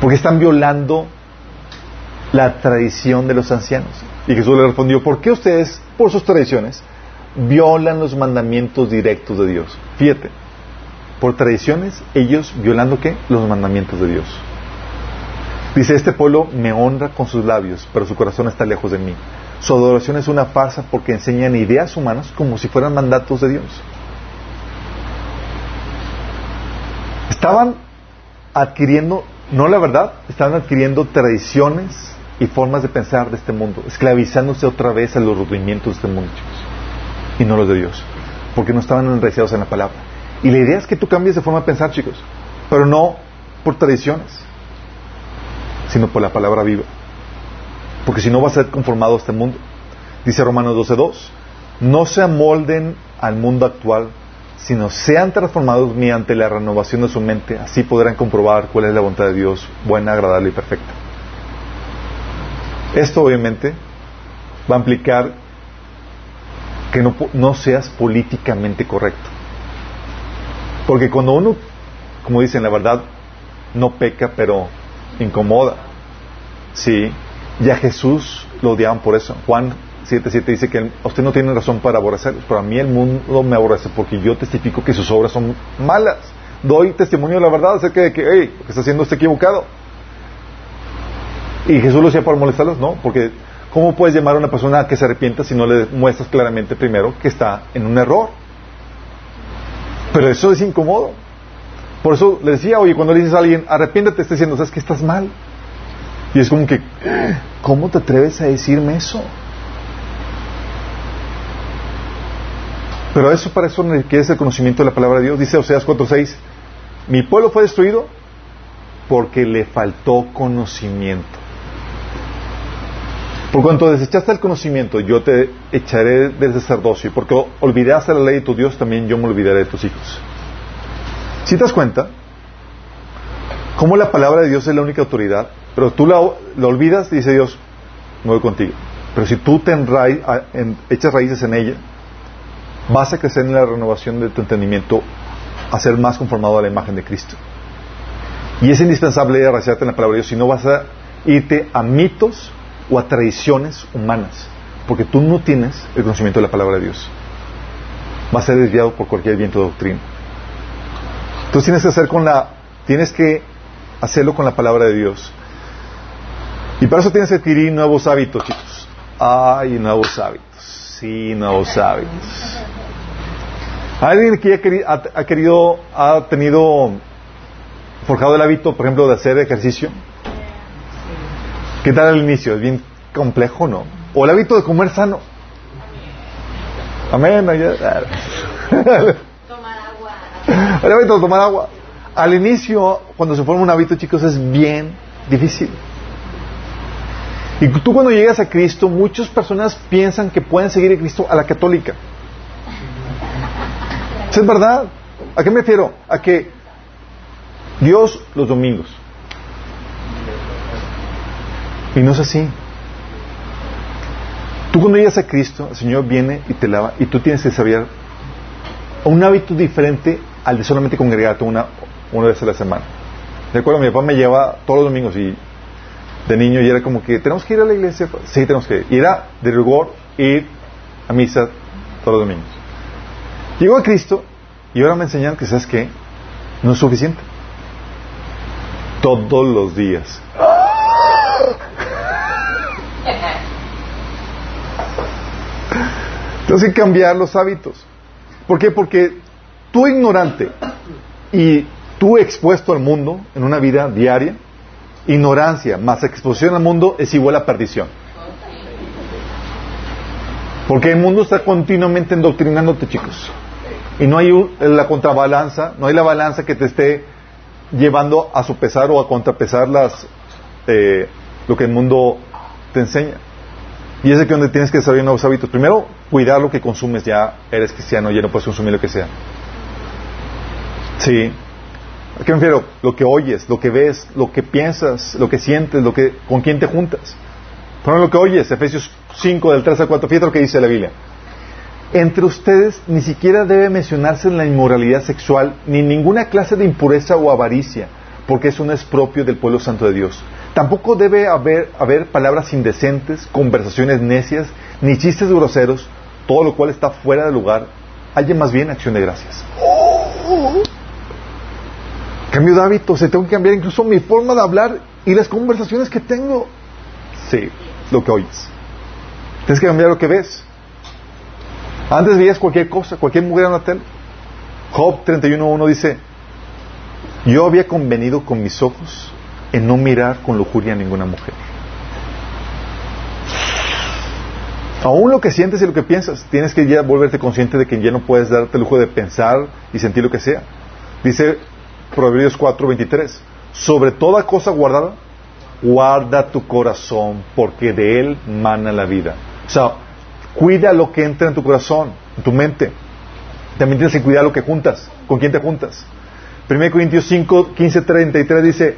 Porque están violando la tradición de los ancianos. Y Jesús le respondió, ¿por qué ustedes, por sus tradiciones, violan los mandamientos directos de Dios? Fíjate, por tradiciones, ellos violando qué? Los mandamientos de Dios. Dice, este pueblo me honra con sus labios, pero su corazón está lejos de mí. Su adoración es una farsa porque enseñan ideas humanas como si fueran mandatos de Dios. Estaban adquiriendo, no la verdad, estaban adquiriendo tradiciones y formas de pensar de este mundo, esclavizándose otra vez a los rudimientos de este mundo, chicos, y no los de Dios, porque no estaban enraizados en la palabra. Y la idea es que tú cambies de forma de pensar, chicos, pero no por tradiciones, sino por la palabra viva. porque si no va a ser conformado a este mundo. Dice Romanos 12.2, no se amolden al mundo actual, sino sean transformados mediante la renovación de su mente, así podrán comprobar cuál es la voluntad de Dios, buena, agradable y perfecta. Esto obviamente va a implicar que no, seas políticamente correcto. Porque cuando uno, como dicen, la verdad no peca, pero incomoda. Sí, ya Jesús lo odiaban por eso. Juan 7.7 dice que usted no tiene razón para aborrecerlos, pero a mí el mundo me aborrece porque yo testifico que sus obras son malas. Doy testimonio de la verdad acerca de que, hey, lo que está haciendo está equivocado. Y Jesús lo hacía para molestarlos, no, porque ¿cómo puedes llamar a una persona que se arrepienta si no le muestras claramente primero que está en un error? Pero eso es incómodo. Por eso le decía, oye, cuando le dices a alguien, arrepiéntate, está diciendo, ¿sabes que estás mal? Y es como que, ¿cómo te atreves a decirme eso? Pero eso para eso requiere el conocimiento de la palabra de Dios. Dice Oseas 4.6, mi pueblo fue destruido porque le faltó conocimiento. Por cuanto desechaste el conocimiento, yo te echaré del sacerdocio. Porque olvidaste la ley de tu Dios, también yo me olvidaré de tus hijos. Si te das cuenta, cómo la palabra de Dios es la única autoridad, pero tú la, olvidas, dice Dios, no voy contigo. Pero si tú te echas raíces en ella, vas a crecer en la renovación de tu entendimiento a ser más conformado a la imagen de Cristo. Y es indispensable arrastrarte en la palabra de Dios, si no vas a irte a mitos o a tradiciones humanas, porque tú no tienes el conocimiento de la palabra de Dios. Vas a ser desviado por cualquier viento de doctrina. Entonces tienes que hacer con la, tienes que hacerlo con la palabra de Dios. Y para eso tienes que adquirir nuevos hábitos, chicos. Ay, nuevos hábitos. Sí, nuevos hábitos. ¿Alguien que ha, ha querido, ha tenido forjado el hábito, por ejemplo, de hacer ejercicio? ¿Qué tal al inicio? ¿Es bien complejo no? ¿O el hábito de comer sano? Amén. Tomar agua. El hábito de tomar agua. Al inicio, cuando se forma un hábito, chicos, es bien difícil. Y tú cuando llegas a Cristo, muchas personas piensan que pueden seguir a Cristo a la católica. es verdad? ¿A qué me refiero? A que Dios los domingos. Y no es así. Tú cuando llegas a Cristo, el Señor viene y te lava y tú tienes que saber un hábito diferente al de solamente congregarte una, una vez a la semana. Recuerdo, mi papá me lleva todos los domingos y de niño y era como que, ¿tenemos que ir a la iglesia? Sí, tenemos que ir. Y era de rigor ir a misa todos los domingos. Llegó a Cristo y ahora me enseñan que, ¿sabes qué? No es suficiente. Todos los días. Hay que cambiar los hábitos. ¿Por qué? Porque tú ignorante y tú expuesto al mundo en una vida diaria, ignorancia más exposición al mundo es igual a perdición. Porque el mundo está continuamente endoctrinándote, chicos. Y no hay la contrabalanza, no hay la balanza que te esté llevando a sopesar o a contrapesar las, eh, lo que el mundo te enseña. Y es aquí donde tienes que desarrollar nuevos hábitos. Primero, cuidar lo que consumes. Ya eres cristiano, ya no puedes consumir lo que sea. Sí. ¿A qué me refiero? Lo que oyes, lo que ves, lo que piensas, lo que sientes, lo que, con quién te juntas. Por lo que oyes, Efesios 5 del 3 al 4, fíjate lo que dice la Biblia. Entre ustedes ni siquiera debe mencionarse la inmoralidad sexual ni ninguna clase de impureza o avaricia, porque eso no es propio del pueblo santo de Dios. Tampoco debe haber, palabras indecentes, conversaciones necias, ni chistes groseros, todo lo cual está fuera de lugar. Haya más bien acción de gracias. Cambio de hábito, se tengo que cambiar incluso mi forma de hablar y las conversaciones que tengo. Sí, lo que oyes. Tienes que cambiar lo que ves. Antes veías cualquier cosa, cualquier mujer en la tele. Job 31.1 dice, yo había convenido con mis ojos en no mirar con lujuria a ninguna mujer. Aún lo que sientes y lo que piensas, tienes que ya volverte consciente de que ya no puedes darte el lujo de pensar y sentir lo que sea. Dice Proverbios 4:23, sobre toda cosa guardada, guarda tu corazón porque de él mana la vida. O sea, cuida lo que entra en tu corazón, en tu mente. También tienes que cuidar lo que juntas. ¿Con quién te juntas? 1 Corintios 5, 15, 33 dice,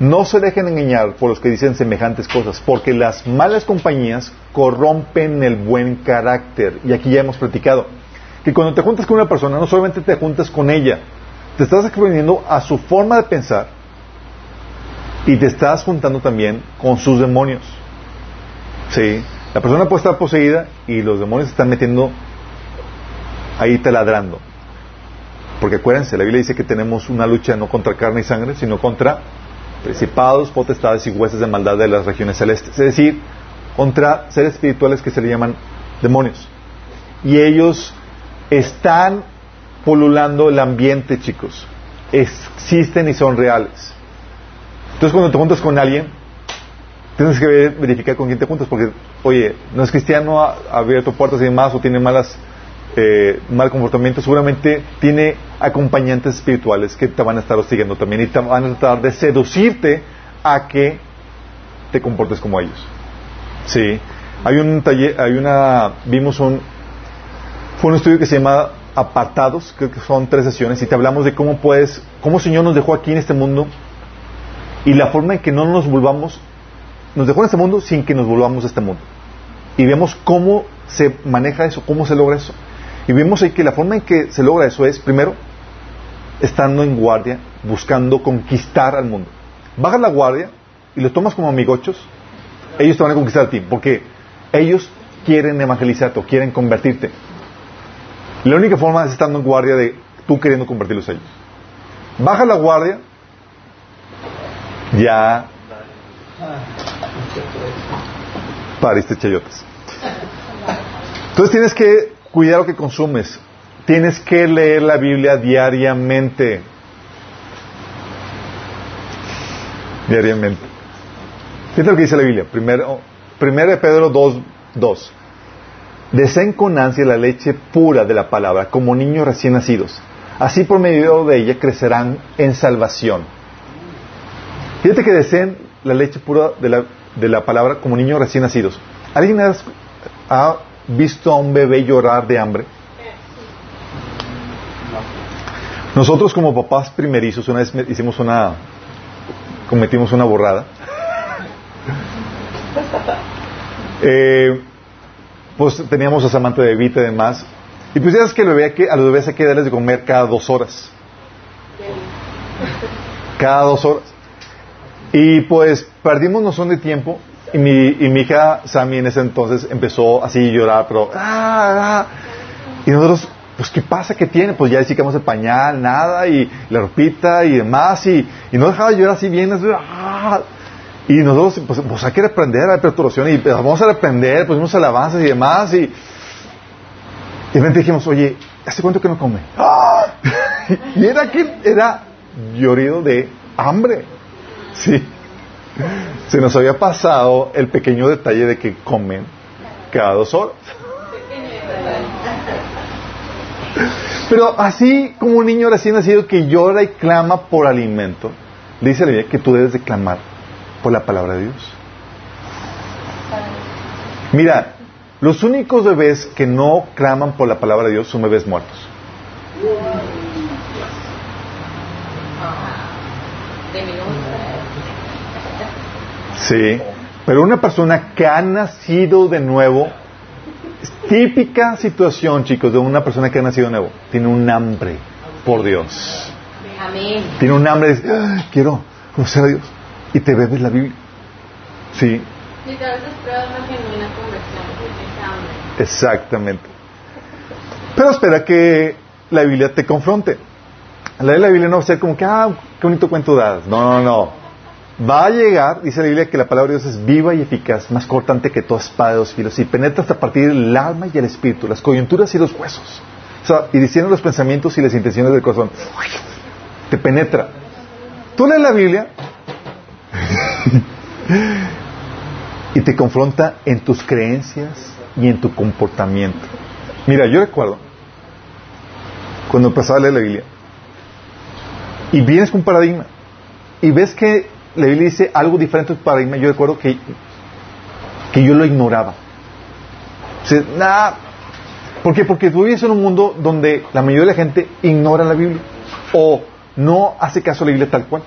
no se dejen engañar por los que dicen semejantes cosas, porque las malas compañías corrompen el buen carácter. Y aquí ya hemos platicado que cuando te juntas con una persona, no solamente te juntas con ella, te estás exponiendo a su forma de pensar y te estás juntando también con sus demonios. Sí, la persona puede estar poseída y los demonios se están metiendo ahí taladrando. Porque acuérdense, la Biblia dice que tenemos una lucha no contra carne y sangre, sino contra principados, potestades y huesos de maldad de las regiones celestes. Es decir, contra seres espirituales que se le llaman demonios. Y ellos están polulando el ambiente, chicos. Existen y son reales. Entonces, cuando te juntas con alguien, tienes que verificar con quién te juntas, porque, oye, no es cristiano, ha abierto puertas y demás, o tiene malas, eh, mal comportamiento, seguramente tiene acompañantes espirituales que te van a estar hostigando también y te van a tratar de seducirte a que te comportes como ellos. Sí. Hay un taller, hay una, vimos un, fue un estudio que se llama Apartados, creo que son tres sesiones, y te hablamos de cómo puedes, cómo el Señor nos dejó aquí en este mundo y la forma en que no nos volvamos, nos dejó en este mundo sin que nos volvamos a este mundo. Y vemos cómo se maneja eso, cómo se logra eso. Y vemos ahí que la forma en que se logra eso es, primero, estando en guardia, buscando conquistar al mundo. Bajas la guardia y los tomas como amigochos, ellos te van a conquistar a ti, porque ellos quieren evangelizarte o quieren convertirte. La única forma es estando en guardia de tú queriendo convertirlos a ellos. Baja la guardia, ya pariste chayotes. Entonces tienes que cuidar lo que consumes. Tienes que leer la Biblia diariamente. Diariamente. Fíjate lo que dice la Biblia. Primero, primero de Pedro 2, 2. Deseen con ansia la leche pura de la palabra, como niños recién nacidos. Así por medio de ella crecerán en salvación. Fíjate que deseen la leche pura de la, de la palabra como niños recién nacidos. ¿Alguien ha visto a un bebé llorar de hambre? Nosotros como papás primerizos una vez hicimos una cometimos una borrada. Eh, pues teníamos a Samantha de Vita y demás. Y pues ya sabes que, el bebé, a los bebés hay que darles de comer cada dos horas. Cada dos horas. Y pues perdimos noción de tiempo y mi, y mi hija Sammy en ese entonces empezó así a llorar, pero... Ah, ah". Y nosotros, pues ¿qué pasa? ¿Qué tiene? Pues ya decíamos el pañal, nada, y la ropita y demás, y, y no dejaba de llorar así bien. Ah. Y nosotros, pues, hay que reprender la perturbación y pues, vamos a reprender, pusimos alabanzas y demás. Y, de repente dijimos, oye, ¿hace cuánto que no come? Y era que era llorido de hambre. Sí. Se nos había pasado el pequeño detalle de que comen cada dos horas. Pero así como un niño recién nacido que llora y clama por alimento, dice la Biblia que tú debes de clamar por la palabra de Dios. Mira, los únicos bebés que no claman por la palabra de Dios son bebés muertos. Sí, pero una persona que ha nacido de nuevo, típica situación, chicos, de una persona que ha nacido de nuevo, tiene un hambre por Dios. Tiene un hambre de ah, quiero conocer a Dios y te bebes la Biblia. Sí. Exactamente. Pero espera que la Biblia te confronte. La de la Biblia no va a ser como que, ah, qué bonito cuento das. No, no, no. Va a llegar, dice la Biblia, que la palabra de Dios es viva y eficaz, más cortante que toda espada de dos filos, y penetra hasta partir el alma y el espíritu, las coyunturas y los huesos. O sea, y diciendo los pensamientos y las intenciones del corazón. Te penetra. Tú lees la Biblia y te confronta en tus creencias y en tu comportamiento. Mira, yo recuerdo cuando empezaba a leer la Biblia y vienes con un paradigma y ves que la Biblia dice algo diferente para irme. Yo recuerdo que, que yo lo ignoraba. O sea. ¿Por qué? Porque tú vives en un mundo donde la mayoría de la gente ignora la Biblia o no hace caso a la Biblia tal cual,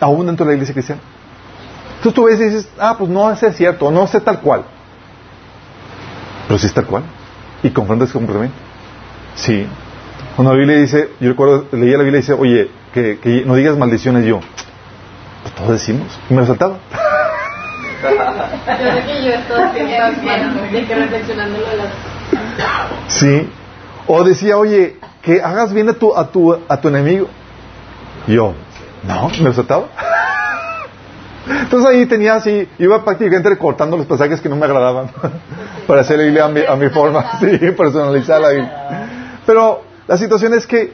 aún dentro de la iglesia cristiana. Entonces tú ves y dices, ah, pues no es cierto, no sé tal cual. Pero sí es tal cual. Y confrontas ese comportamiento. Sí. Cuando la Biblia dice, yo recuerdo, leía la Biblia y dice, oye, que, que no digas maldiciones yo. Pues todos decimos. Y me lo saltaba. Sí. O decía, oye, que hagas bien a tu, a tu, a tu enemigo. yo, no, me lo saltaba. Entonces ahí tenía así, iba prácticamente recortando los pasajes que no me agradaban para hacer la Biblia a mi, a mi forma, sí, personalizarla. ahí. Pero la situación es que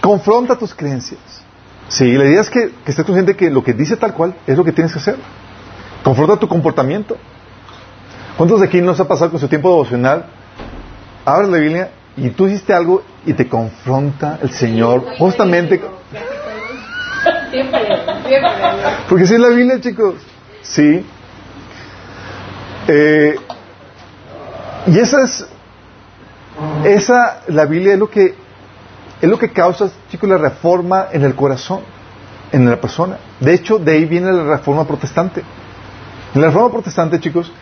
confronta tus creencias. Sí, la idea es que, que estés consciente que lo que dice tal cual es lo que tienes que hacer. Confronta tu comportamiento. ¿Cuántos de aquí nos ha pasado con su tiempo devocional? Abre la Biblia y tú hiciste algo y te confronta el Señor justamente. Porque si es la Biblia, chicos. Sí. Eh, y esa es, esa, la Biblia es lo que, es lo que causa, chicos, la reforma en el corazón, en la persona. De hecho, de ahí viene la reforma protestante. La reforma protestante, chicos,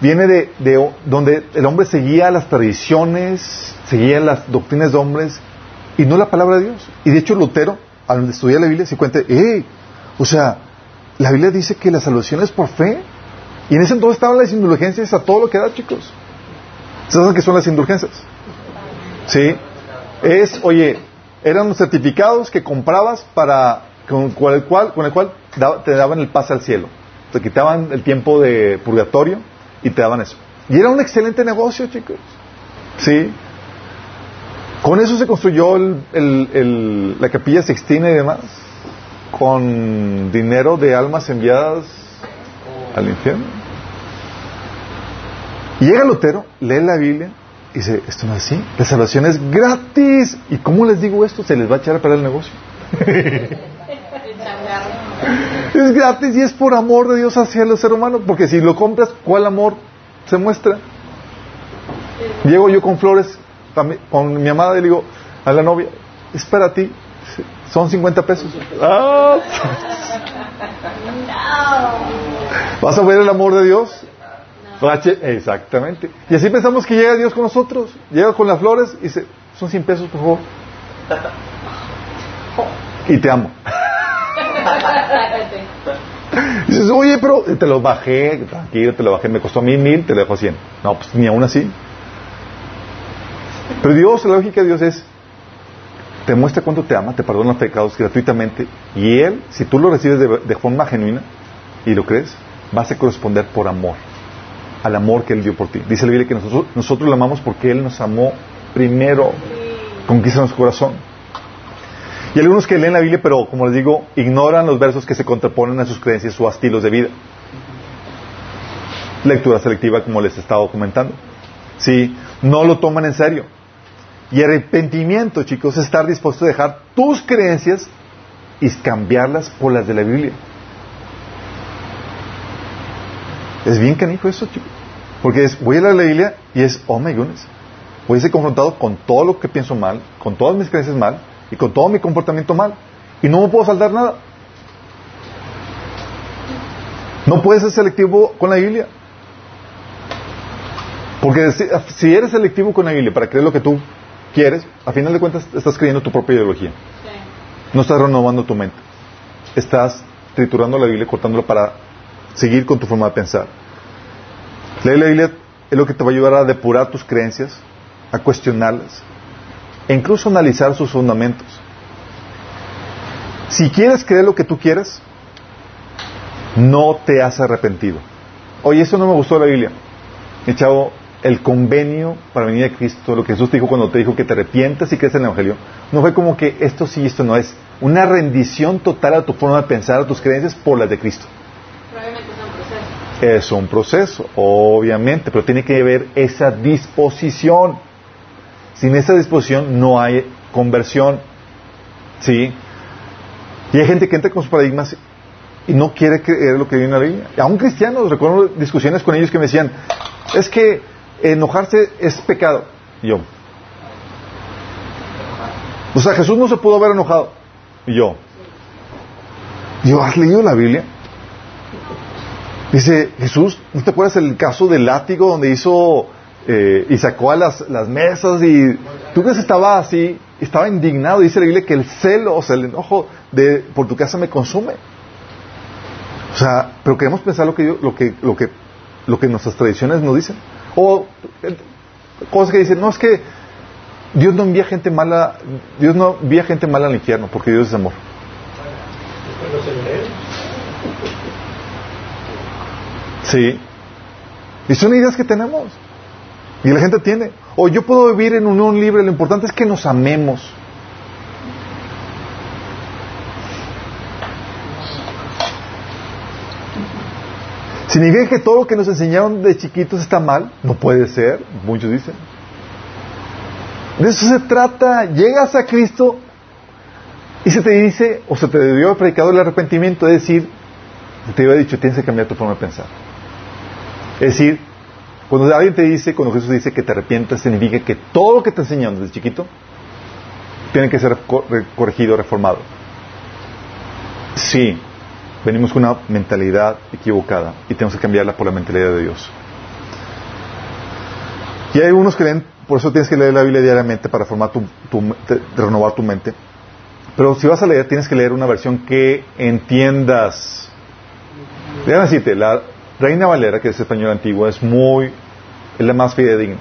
viene de, de, donde el hombre seguía las tradiciones, seguía las doctrinas de hombres y no la palabra de Dios. Y de hecho Lutero, al estudiar la Biblia, se cuenta, ¡eh! O sea, la Biblia dice que la salvación es por fe. Y en ese entonces estaban las indulgencias a todo lo que da, chicos. ¿Saben qué son las indulgencias? ¿Sí? Es, oye, eran los certificados que comprabas para, con, el cual, con el cual te daban el pase al cielo. Te quitaban el tiempo de purgatorio y te daban eso. Y era un excelente negocio, chicos. ¿Sí? Con eso se construyó el, la capilla sextina y demás. Con dinero de almas enviadas al infierno. Y llega Lutero, lee la Biblia y dice, esto no es así, la salvación es gratis. ¿Y cómo les digo esto? Se les va a echar a perder el negocio. es gratis y es por amor de Dios hacia el ser humano, porque si lo compras, ¿cuál amor se muestra? Llego yo con flores, con mi amada y le digo a la novia, es para ti, son 50 pesos. Ah. ¿Vas a ver el amor de Dios? Exactamente. Y así pensamos que llega Dios con nosotros. Llega con las flores y dice, son 100 pesos, por favor. Y te amo. Y dices, oye, pero te lo bajé, tranquilo, te lo bajé, me costó mí mil, te lo dejo cien. No, pues ni aún así. Pero Dios, la lógica de Dios es, te muestra cuánto te ama, te perdona los pecados gratuitamente, y Él, si tú lo recibes de, forma genuina y lo crees, vas a corresponder por amor, al amor que Él dio por ti. Dice la Biblia que nosotros, nosotros lo amamos porque Él nos amó primero, conquista nuestro corazón. Y algunos que leen la Biblia, pero como les digo, ignoran los versos que se contraponen a sus creencias o a estilos de vida. Lectura selectiva, como les estaba comentando. Sí, no lo toman en serio. Y arrepentimiento, chicos, es estar dispuesto a dejar tus creencias y cambiarlas por las de la Biblia. Es bien canijo eso, chicos. Porque es, voy a leer la Biblia y es, oh my goodness, voy a ser confrontado con todo lo que pienso mal, con todas mis creencias mal, y con todo mi comportamiento mal. Y no me puedo saltar nada. No puedes ser selectivo con la Biblia. Porque si, eres selectivo con la Biblia para creer lo que tú quieres, a final de cuentas estás creyendo tu propia ideología. No estás renovando tu mente. Estás triturando la Biblia, cortándola para seguir con tu forma de pensar. Leer la Biblia es lo que te va a ayudar a depurar tus creencias, a cuestionarlas, e incluso analizar sus fundamentos. Si quieres creer lo que tú quieres, no te has arrepentido. Oye, eso no me gustó de la Biblia. Mi chavo, el convenio para venir a Cristo, lo que Jesús te dijo cuando te dijo que te arrepientas y crees en el Evangelio, no fue como que esto sí, esto no es. Una rendición total a tu forma de pensar, a tus creencias por las de Cristo. Probablemente es un proceso. Es un proceso, obviamente, pero tiene que haber esa disposición. Sin esa disposición no hay conversión. ¿Sí? Y hay gente que entra con sus paradigmas y no quiere creer lo que viene en la Biblia. Aún cristianos, recuerdo discusiones con ellos que me decían, es que enojarse es pecado. Yo. O sea, Jesús no se pudo haber enojado. Yo. Yo, ¿has leído la Biblia? Dice, Jesús, ¿no te acuerdas el caso del látigo donde hizo eh, y sacó a las, las mesas y tú ves estaba así, estaba indignado, dice la Biblia que el celo, o sea, el enojo de por tu casa me consume. O sea, pero queremos pensar lo que yo, lo que, lo que, lo que nuestras tradiciones nos dicen. O cosas que dicen, no es que Dios no envía gente mala, Dios no envía gente mala al infierno, porque Dios es amor. Sí. Y son ideas que tenemos. Y la gente tiene. O yo puedo vivir en unión libre, lo importante es que nos amemos. ¿Significa que todo lo que nos enseñaron de chiquitos está mal? No puede ser, muchos dicen. De eso se trata. Llegas a Cristo y se te dice, o se te dio el predicado el arrepentimiento, es decir, te había dicho, tienes que cambiar tu forma de pensar. Es decir, cuando alguien te dice, cuando Jesús dice que te arrepientas, significa que todo lo que te enseñaron desde chiquito tiene que ser corregido, reformado. Sí, venimos con una mentalidad equivocada y tenemos que cambiarla por la mentalidad de Dios. Y hay unos que leen, por eso tienes que leer la Biblia diariamente para formar tu, renovar tu mente. Pero si vas a leer, tienes que leer una versión que entiendas. Déjame decirte, la, Reina Valera, que es español antiguo, es muy, es la más fidedigna.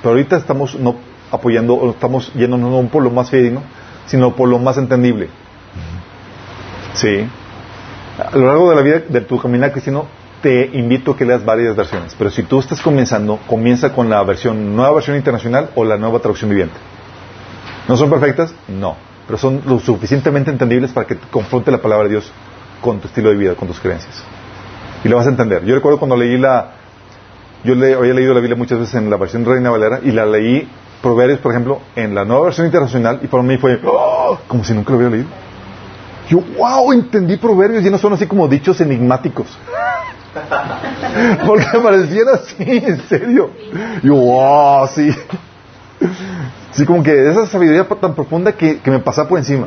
Pero ahorita estamos no apoyando, estamos yéndonos no por lo más fidedigno, sino por lo más entendible. Sí. A lo largo de la vida de tu caminar cristiano, te invito a que leas varias versiones. Pero si tú estás comenzando, comienza con la versión, nueva versión internacional o la nueva traducción viviente. ¿No son perfectas? No. Pero son lo suficientemente entendibles para que confronte la palabra de Dios con tu estilo de vida, con tus creencias y lo vas a entender. Yo recuerdo cuando leí la, yo le, había leído la Biblia muchas veces en la versión Reina Valera y la leí Proverbios, por ejemplo, en la nueva versión internacional y para mí fue ¡oh! como si nunca lo hubiera leído. Yo, wow, entendí Proverbios y no son así como dichos enigmáticos. Porque parecían así, en serio. Yo, wow, sí. Sí, como que esa sabiduría tan profunda que, que me pasaba por encima.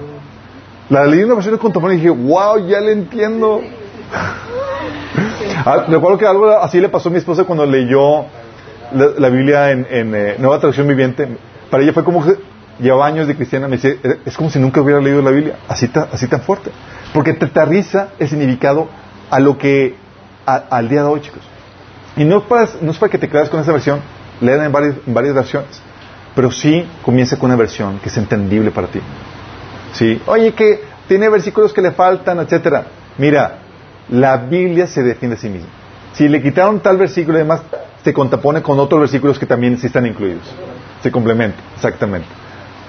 La leí en la versión contemporánea y dije, wow, ya le entiendo. Ah, recuerdo que algo así le pasó a mi esposa cuando leyó la, Biblia en, eh, Nueva Traducción Viviente. Para ella fue como llevaba años de cristiana. Me dice, es como si nunca hubiera leído la Biblia, así, así tan fuerte. Porque te aterriza el significado a lo que, al día de hoy, chicos. Y no es, para, no es para que te quedes con esa versión, léela en varias, en varias versiones. Pero sí comienza con una versión que es entendible para ti. ¿Sí? Oye, que tiene versículos que le faltan, etcétera. Mira, la Biblia se defiende a sí misma. Si le quitaron tal versículo, además se contrapone con otros versículos que también sí están incluidos. Se complementa, exactamente.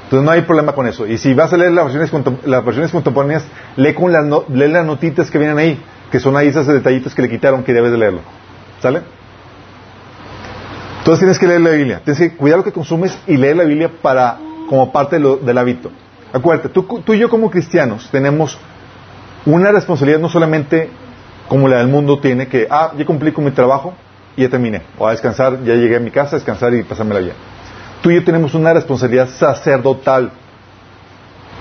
Entonces no hay problema con eso. Y si vas a leer las versiones, las versiones contemporáneas, lee, con las, lee las notitas que vienen ahí, que son ahí esos detallitos que le quitaron que debes de leerlo. ¿Sale? Entonces tienes que leer la Biblia. Tienes que cuidar lo que consumes y leer la Biblia para, como parte del hábito. Acuérdate, tú, tú y yo como cristianos tenemos una responsabilidad no solamente como la del mundo tiene que, ah, ya cumplí con mi trabajo y ya terminé. O a descansar, ya llegué a mi casa a descansar y pasármela bien. Tú y yo tenemos una responsabilidad sacerdotal.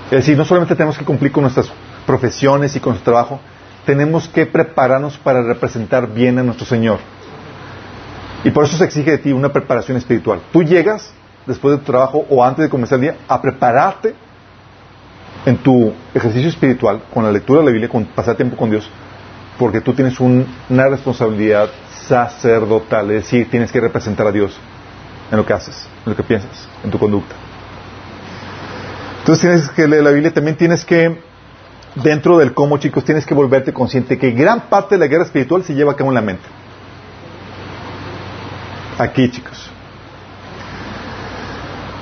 Es decir, no solamente tenemos que cumplir con nuestras profesiones y con nuestro trabajo, tenemos que prepararnos para representar bien a nuestro Señor. Y por eso se exige de ti una preparación espiritual. Tú llegas después de tu trabajo o antes de comenzar el día a prepararte en tu ejercicio espiritual, con la lectura de la Biblia, con pasar tiempo con Dios, porque tú tienes una responsabilidad sacerdotal, es decir, tienes que representar a Dios en lo que haces, en lo que piensas, en tu conducta. Entonces tienes que leer la Biblia, también tienes que, dentro del cómo, chicos, tienes que volverte consciente que gran parte de la guerra espiritual se lleva a cabo en la mente. Aquí, chicos.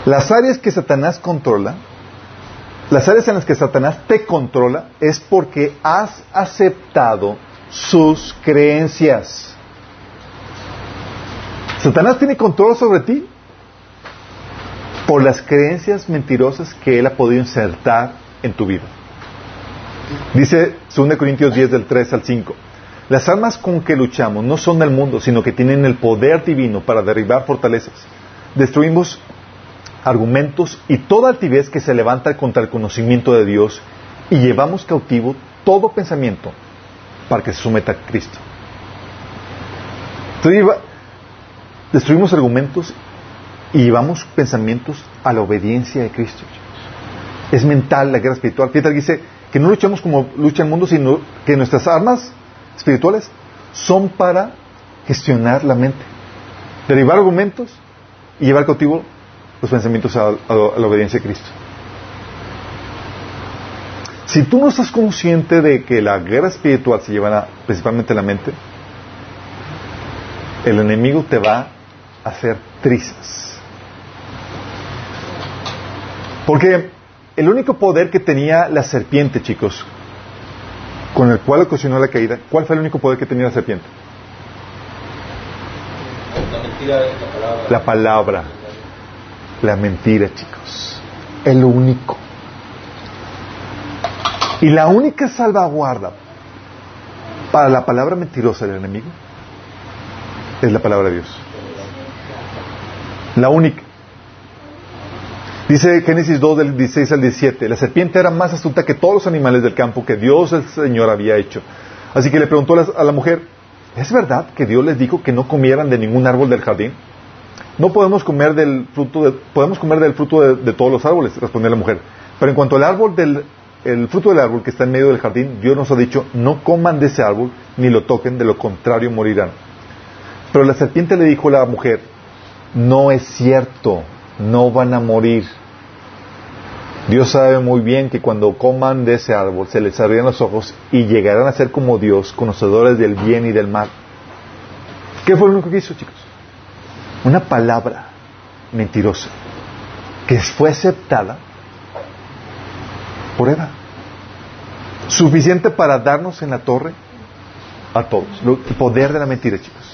Las áreas que Satanás controla las áreas en las que Satanás te controla es porque has aceptado sus creencias. Satanás tiene control sobre ti por las creencias mentirosas que él ha podido insertar en tu vida. Dice 2 Corintios 10 del 3 al 5. Las armas con que luchamos no son del mundo, sino que tienen el poder divino para derribar fortalezas. Destruimos argumentos y toda altivez que se levanta contra el conocimiento de Dios y llevamos cautivo todo pensamiento para que se someta a Cristo. Destruimos argumentos y llevamos pensamientos a la obediencia de Cristo. Es mental la guerra espiritual. Fíjate dice que no luchamos como lucha el mundo, sino que nuestras armas espirituales son para gestionar la mente, derivar argumentos y llevar cautivo los pensamientos a, la obediencia de Cristo. Si tú no estás consciente de que la guerra espiritual se lleva principalmente a la mente, el enemigo te va hacer trizas. Porque el único poder que tenía la serpiente, chicos, con el cual ocasionó la caída, ¿cuál fue el único poder que tenía la serpiente? La mentira la palabra. La palabra. La mentira, chicos. Es lo único. Y la única salvaguarda para la palabra mentirosa del enemigo es la palabra de Dios. La única. Dice Génesis 2 del 16 al 17, la serpiente era más astuta que todos los animales del campo que Dios el Señor había hecho. Así que le preguntó a la mujer, ¿es verdad que Dios les dijo que no comieran de ningún árbol del jardín? No podemos comer del fruto de, podemos comer del fruto de, todos los árboles, respondió la mujer. Pero en cuanto al árbol del el fruto del árbol que está en medio del jardín, Dios nos ha dicho, no coman de ese árbol ni lo toquen, de lo contrario morirán. Pero la serpiente le dijo a la mujer, no es cierto, no van a morir. Dios sabe muy bien que cuando coman de ese árbol se les abrirán los ojos y llegarán a ser como Dios, conocedores del bien y del mal. ¿Qué fue lo único que hizo, chicos? Una palabra mentirosa que fue aceptada por Eva. Suficiente para darnos en la torre a todos. El poder de la mentira, chicos.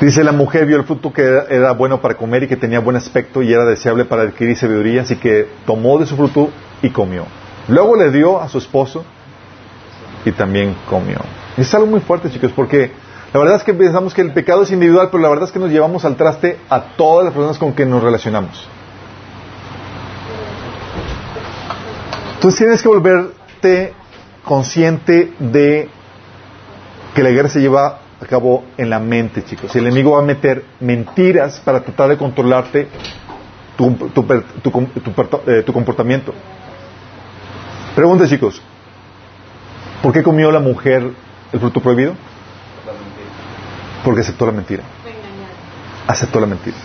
Dice la mujer vio el fruto que era, bueno para comer y que tenía buen aspecto y era deseable para adquirir sabiduría, así que tomó de su fruto y comió. Luego le dio a su esposo y también comió. Es algo muy fuerte, chicos, porque la verdad es que pensamos que el pecado es individual, pero la verdad es que nos llevamos al traste a todas las personas con que nos relacionamos. Entonces tienes que volverte consciente de que la guerra se lleva Acabó en la mente, chicos. El enemigo va a meter mentiras para tratar de controlarte tu, eh, comportamiento. Pregunta, chicos. ¿Por qué comió la mujer el fruto prohibido? Porque aceptó la mentira. Aceptó la mentira.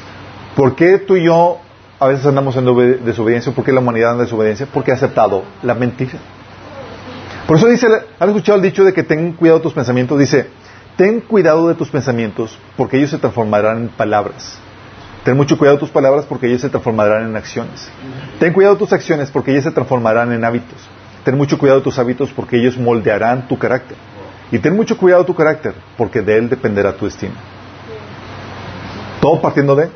¿Por qué tú y yo a veces andamos en desobediencia? ¿Por qué la humanidad anda en desobediencia? Porque ha aceptado la mentira. Por eso dice, ¿han escuchado el dicho de que ten cuidado tus pensamientos? Dice, ten cuidado de tus pensamientos porque ellos se transformarán en palabras. Ten mucho cuidado de tus palabras porque ellos se transformarán en acciones. Ten cuidado de tus acciones porque ellas se transformarán en hábitos. Ten mucho cuidado de tus hábitos porque ellos moldearán tu carácter. Y ten mucho cuidado de tu carácter porque de él dependerá tu destino. Todo partiendo de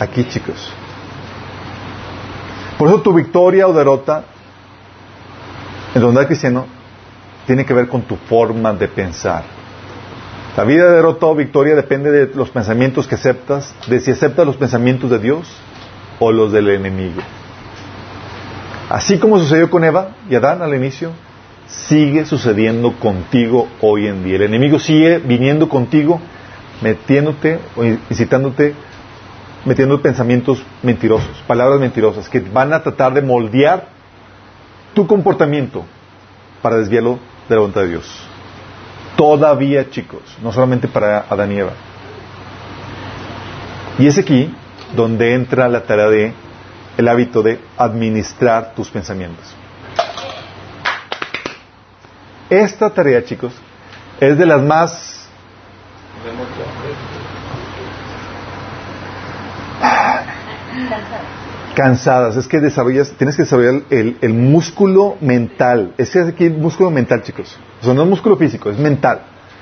aquí, chicos. Por eso tu victoria o derrota en donde hay cristiano tiene que ver con tu forma de pensar. La vida de derrota o victoria depende de los pensamientos que aceptas, de si aceptas los pensamientos de Dios o los del enemigo. Así como sucedió con Eva y Adán al inicio, sigue sucediendo contigo hoy en día. El enemigo sigue viniendo contigo, metiéndote o incitándote, metiendo pensamientos mentirosos, palabras mentirosas, que van a tratar de moldear tu comportamiento para desviarlo de la voluntad de Dios. Todavía, chicos, no solamente para Adán y Eva. Y es aquí donde entra la tarea de el hábito de administrar tus pensamientos. Esta tarea, chicos, es de las más cansadas. Es que desarrollas, tienes que desarrollar el, músculo mental. Ese es aquí el músculo mental, chicos. O sea, no es músculo físico, es mental.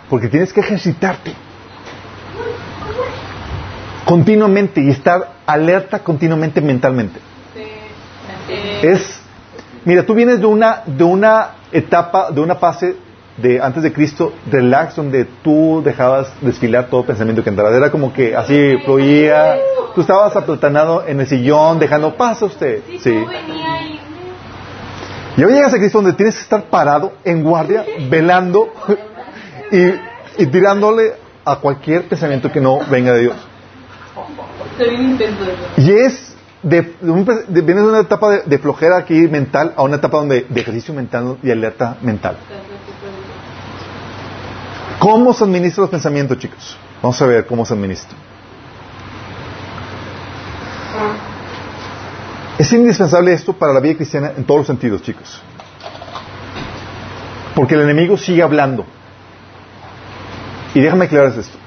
Porque tienes que ejercitarte continuamente y estar alerta continuamente mentalmente. Es mira, tú vienes de una, de una etapa, de una fase de antes de Cristo, relax, donde tú dejabas desfilar todo pensamiento que entraba. Era como que así fluía. Tú estabas aplatanado en el sillón, dejando, pasa usted. Sí. Y hoy llegas a Cristo donde tienes que estar parado en guardia, velando y, tirándole a cualquier pensamiento que no venga de Dios. Y es de, de, vienes de una etapa de, flojera aquí mental a una etapa donde de ejercicio mental y alerta mental. ¿Cómo se administra los pensamientos, chicos? Vamos a ver cómo se administra. Es indispensable esto para la vida cristiana en todos los sentidos, chicos. Porque el enemigo sigue hablando. Y déjame aclarar esto.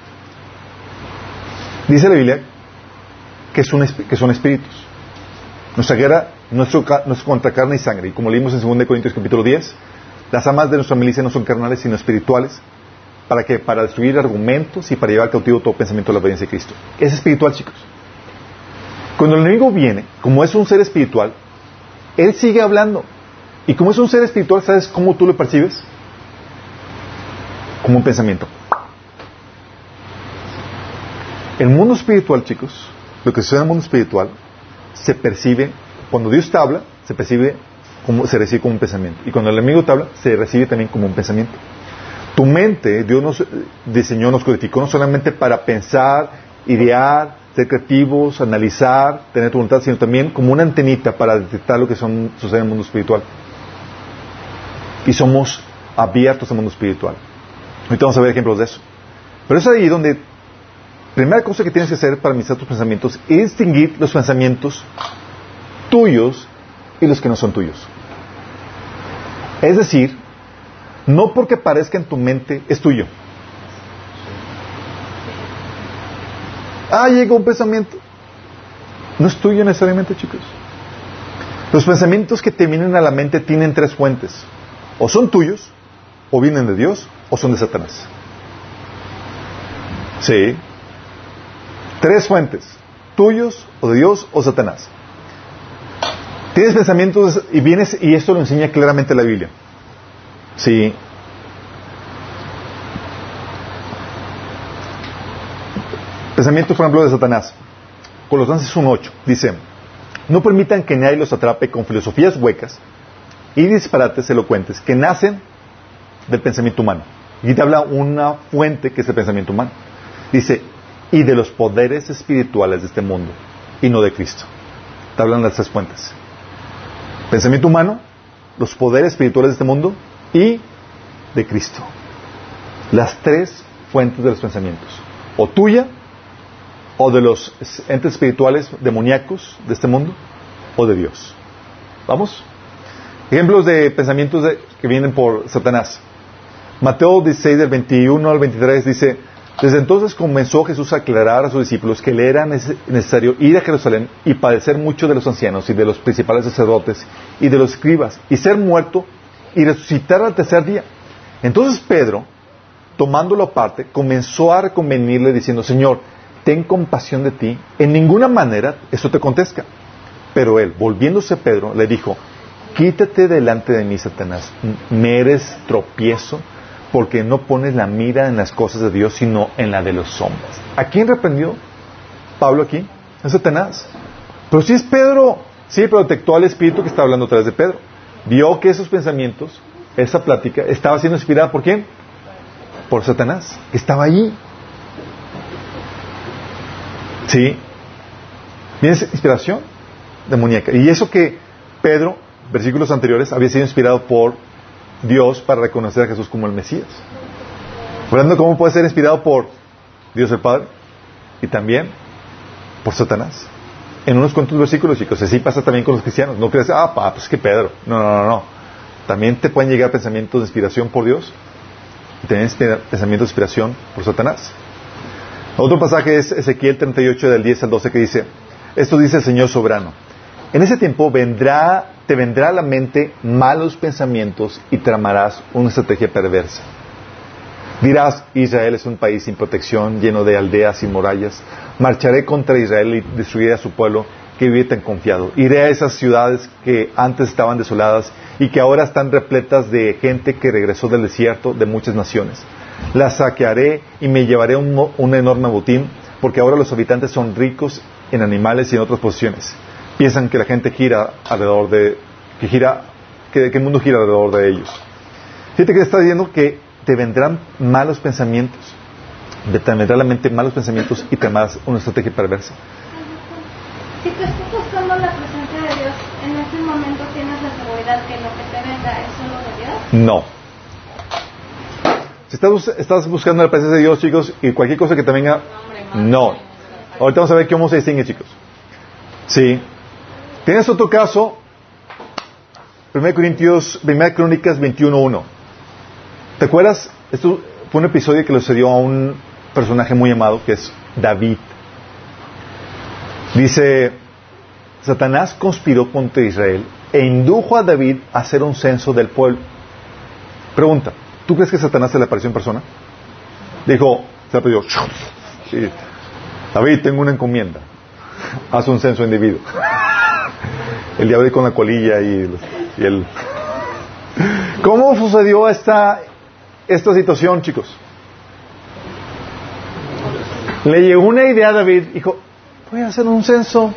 Dice la Biblia que son, que son espíritus. Nuestra guerra no es contra carne y sangre. Y como leímos en 2 Corintios capítulo 10, las amas de nuestra milicia no son carnales, sino espirituales. ¿Para qué? Para destruir argumentos y para llevar cautivo todo pensamiento de la obediencia de Cristo. Es espiritual, chicos. Cuando el enemigo viene, como es un ser espiritual, él sigue hablando. Y como es un ser espiritual, ¿sabes cómo tú lo percibes? Como un pensamiento. El mundo espiritual, chicos, lo que sucede en el mundo espiritual, se percibe, cuando Dios te habla, se percibe como, se recibe como un pensamiento. Y cuando el enemigo te habla, se recibe también como un pensamiento. Tu mente, Dios nos diseñó, nos codificó no solamente para pensar, idear, ser creativos, analizar, tener tu voluntad, sino también como una antenita para detectar lo que son, sucede en el mundo espiritual. Y somos abiertos al mundo espiritual. Ahorita vamos a ver ejemplos de eso. Pero es ahí donde, primera cosa que tienes que hacer para administrar tus pensamientos es distinguir los pensamientos tuyos y los que no son tuyos. Es decir, no porque parezca en tu mente es tuyo. Ah, llegó un pensamiento. No es tuyo necesariamente, chicos. Los pensamientos que te vienen a la mente tienen tres fuentes. O son tuyos, o vienen de Dios, o son de Satanás. Sí. Tres fuentes. Tuyos, o de Dios, o Satanás. Tienes pensamientos y vienes, y esto lo enseña claramente la Biblia. Sí. Pensamientos, por ejemplo, de Satanás. Colosenses 1.8 dice, no permitan que nadie los atrape con filosofías huecas y disparates elocuentes que nacen del pensamiento humano. Y te habla una fuente que es el pensamiento humano. Dice, y de los poderes espirituales de este mundo y no de Cristo. Te hablan las tres fuentes. Pensamiento humano, los poderes espirituales de este mundo y de Cristo. Las tres fuentes de los pensamientos. O tuya, o de los entes espirituales demoníacos de este mundo, o de Dios. ¿Vamos? Ejemplos de pensamientos que vienen por Satanás. Mateo 16, del 21 al 23 dice, desde entonces comenzó Jesús a aclarar a sus discípulos que le era necesario ir a Jerusalén y padecer mucho de los ancianos y de los principales sacerdotes y de los escribas y ser muerto y resucitar al tercer día. Entonces Pedro, tomándolo aparte, comenzó a reconvenirle diciendo, Señor, ten compasión de ti, en ninguna manera esto te contesta. Pero él, volviéndose Pedro, le dijo, quítate delante de mí, Satanás, me eres tropiezo porque no pones la mira en las cosas de Dios, sino en la de los hombres. ¿A quién reprendió Pablo aquí? A Satanás. Pero si es Pedro, sí, pero detectó al Espíritu que está hablando a través de Pedro. Vio que esos pensamientos, esa plática, estaba siendo inspirada por quién? Por Satanás, que estaba allí. ¿Sí? ¿Vienes inspiración demoníaca. Y eso que Pedro, versículos anteriores, había sido inspirado por Dios para reconocer a Jesús como el Mesías. Hablando cómo puede ser inspirado por Dios el Padre y también por Satanás. En unos cuantos versículos, chicos, así pasa también con los cristianos. No crees, ah, pues que Pedro. No, no, no, no. También te pueden llegar pensamientos de inspiración por Dios y también pensamientos de inspiración por Satanás. Otro pasaje es Ezequiel 38 del 10 al 12 que dice, esto dice el Señor soberano, en ese tiempo vendrá, te vendrá a la mente malos pensamientos y tramarás una estrategia perversa. Dirás, Israel es un país sin protección, lleno de aldeas y murallas. Marcharé contra Israel y destruiré a su pueblo que vive tan confiado. Iré a esas ciudades que antes estaban desoladas y que ahora están repletas de gente que regresó del desierto de muchas naciones. Las saquearé y me llevaré un, un enorme botín, porque ahora los habitantes son ricos en animales y en otras posiciones. Piensan que la gente gira alrededor de, que gira, que, que el mundo gira alrededor de ellos. Fíjate que está diciendo que te vendrán malos pensamientos, te vendrán a la mente malos pensamientos y te amarás una estrategia perversa. Si tú estás buscando la presencia de Dios, en ese momento tienes la seguridad que lo que te venga es solo de Dios. No. Estás buscando la presencia de Dios, chicos, y cualquier cosa que te venga, no. Ahorita vamos a ver cómo se distingue, chicos. Sí. Tienes otro caso, 1 Corintios, 1 Crónicas 21.1. ¿Te acuerdas? Esto fue un episodio que le sucedió a un personaje muy amado que es David. Dice, Satanás conspiró contra Israel e indujo a David a hacer un censo del pueblo. Pregunta, ¿tú crees que Satanás se le apareció en persona? Dijo, se le sí, David, tengo una encomienda. Haz un censo individuo. El diablo con la colilla y, y el... ¿Cómo sucedió esta, esta situación, chicos? Le llegó una idea a David, dijo, voy a hacer un censo.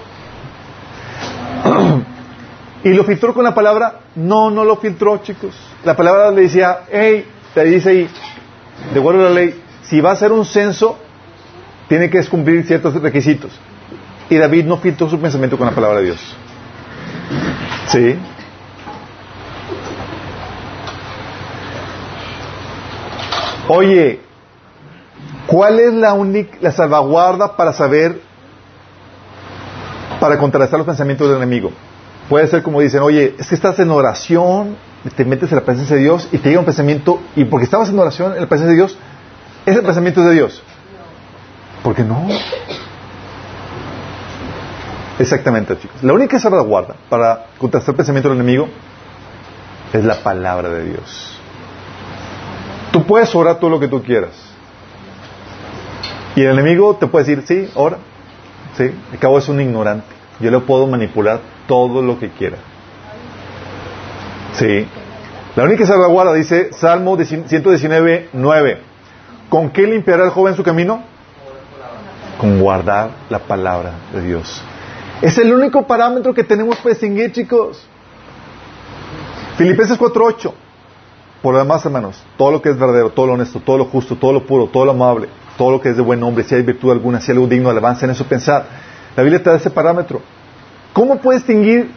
y lo filtró con la palabra, no, no lo filtró, chicos. La palabra le decía, hey, te dice ahí, de acuerdo a la ley, si va a hacer un censo, tiene que cumplir ciertos requisitos. Y David no filtró su pensamiento con la palabra de Dios. ¿Sí? Oye, ¿cuál es la única la salvaguarda para saber para contrarrestar los pensamientos del enemigo? Puede ser como dicen, oye, es que estás en oración, te metes en la presencia de Dios y te llega un pensamiento, y porque estabas en oración en la presencia de Dios, ese pensamiento es de Dios. ¿Por qué no? Exactamente, chicos. La única salvaguarda para contrastar el pensamiento del enemigo es la palabra de Dios. Tú puedes orar todo lo que tú quieras. Y el enemigo te puede decir, sí, ora. Sí, al cabo es un ignorante. Yo le puedo manipular todo lo que quiera. Sí. La única salvaguarda dice Salmo 119, 9. ¿Con qué limpiará el joven su camino? Con guardar la palabra de Dios. Es el único parámetro que tenemos para distinguir, chicos. Filipenses 4.8. Por lo demás, hermanos, todo lo que es verdadero, todo lo honesto, todo lo justo, todo lo puro, todo lo amable, todo lo que es de buen nombre, si hay virtud alguna, si hay algo digno alabanza en eso pensar. La Biblia te da ese parámetro. ¿Cómo puedes distinguir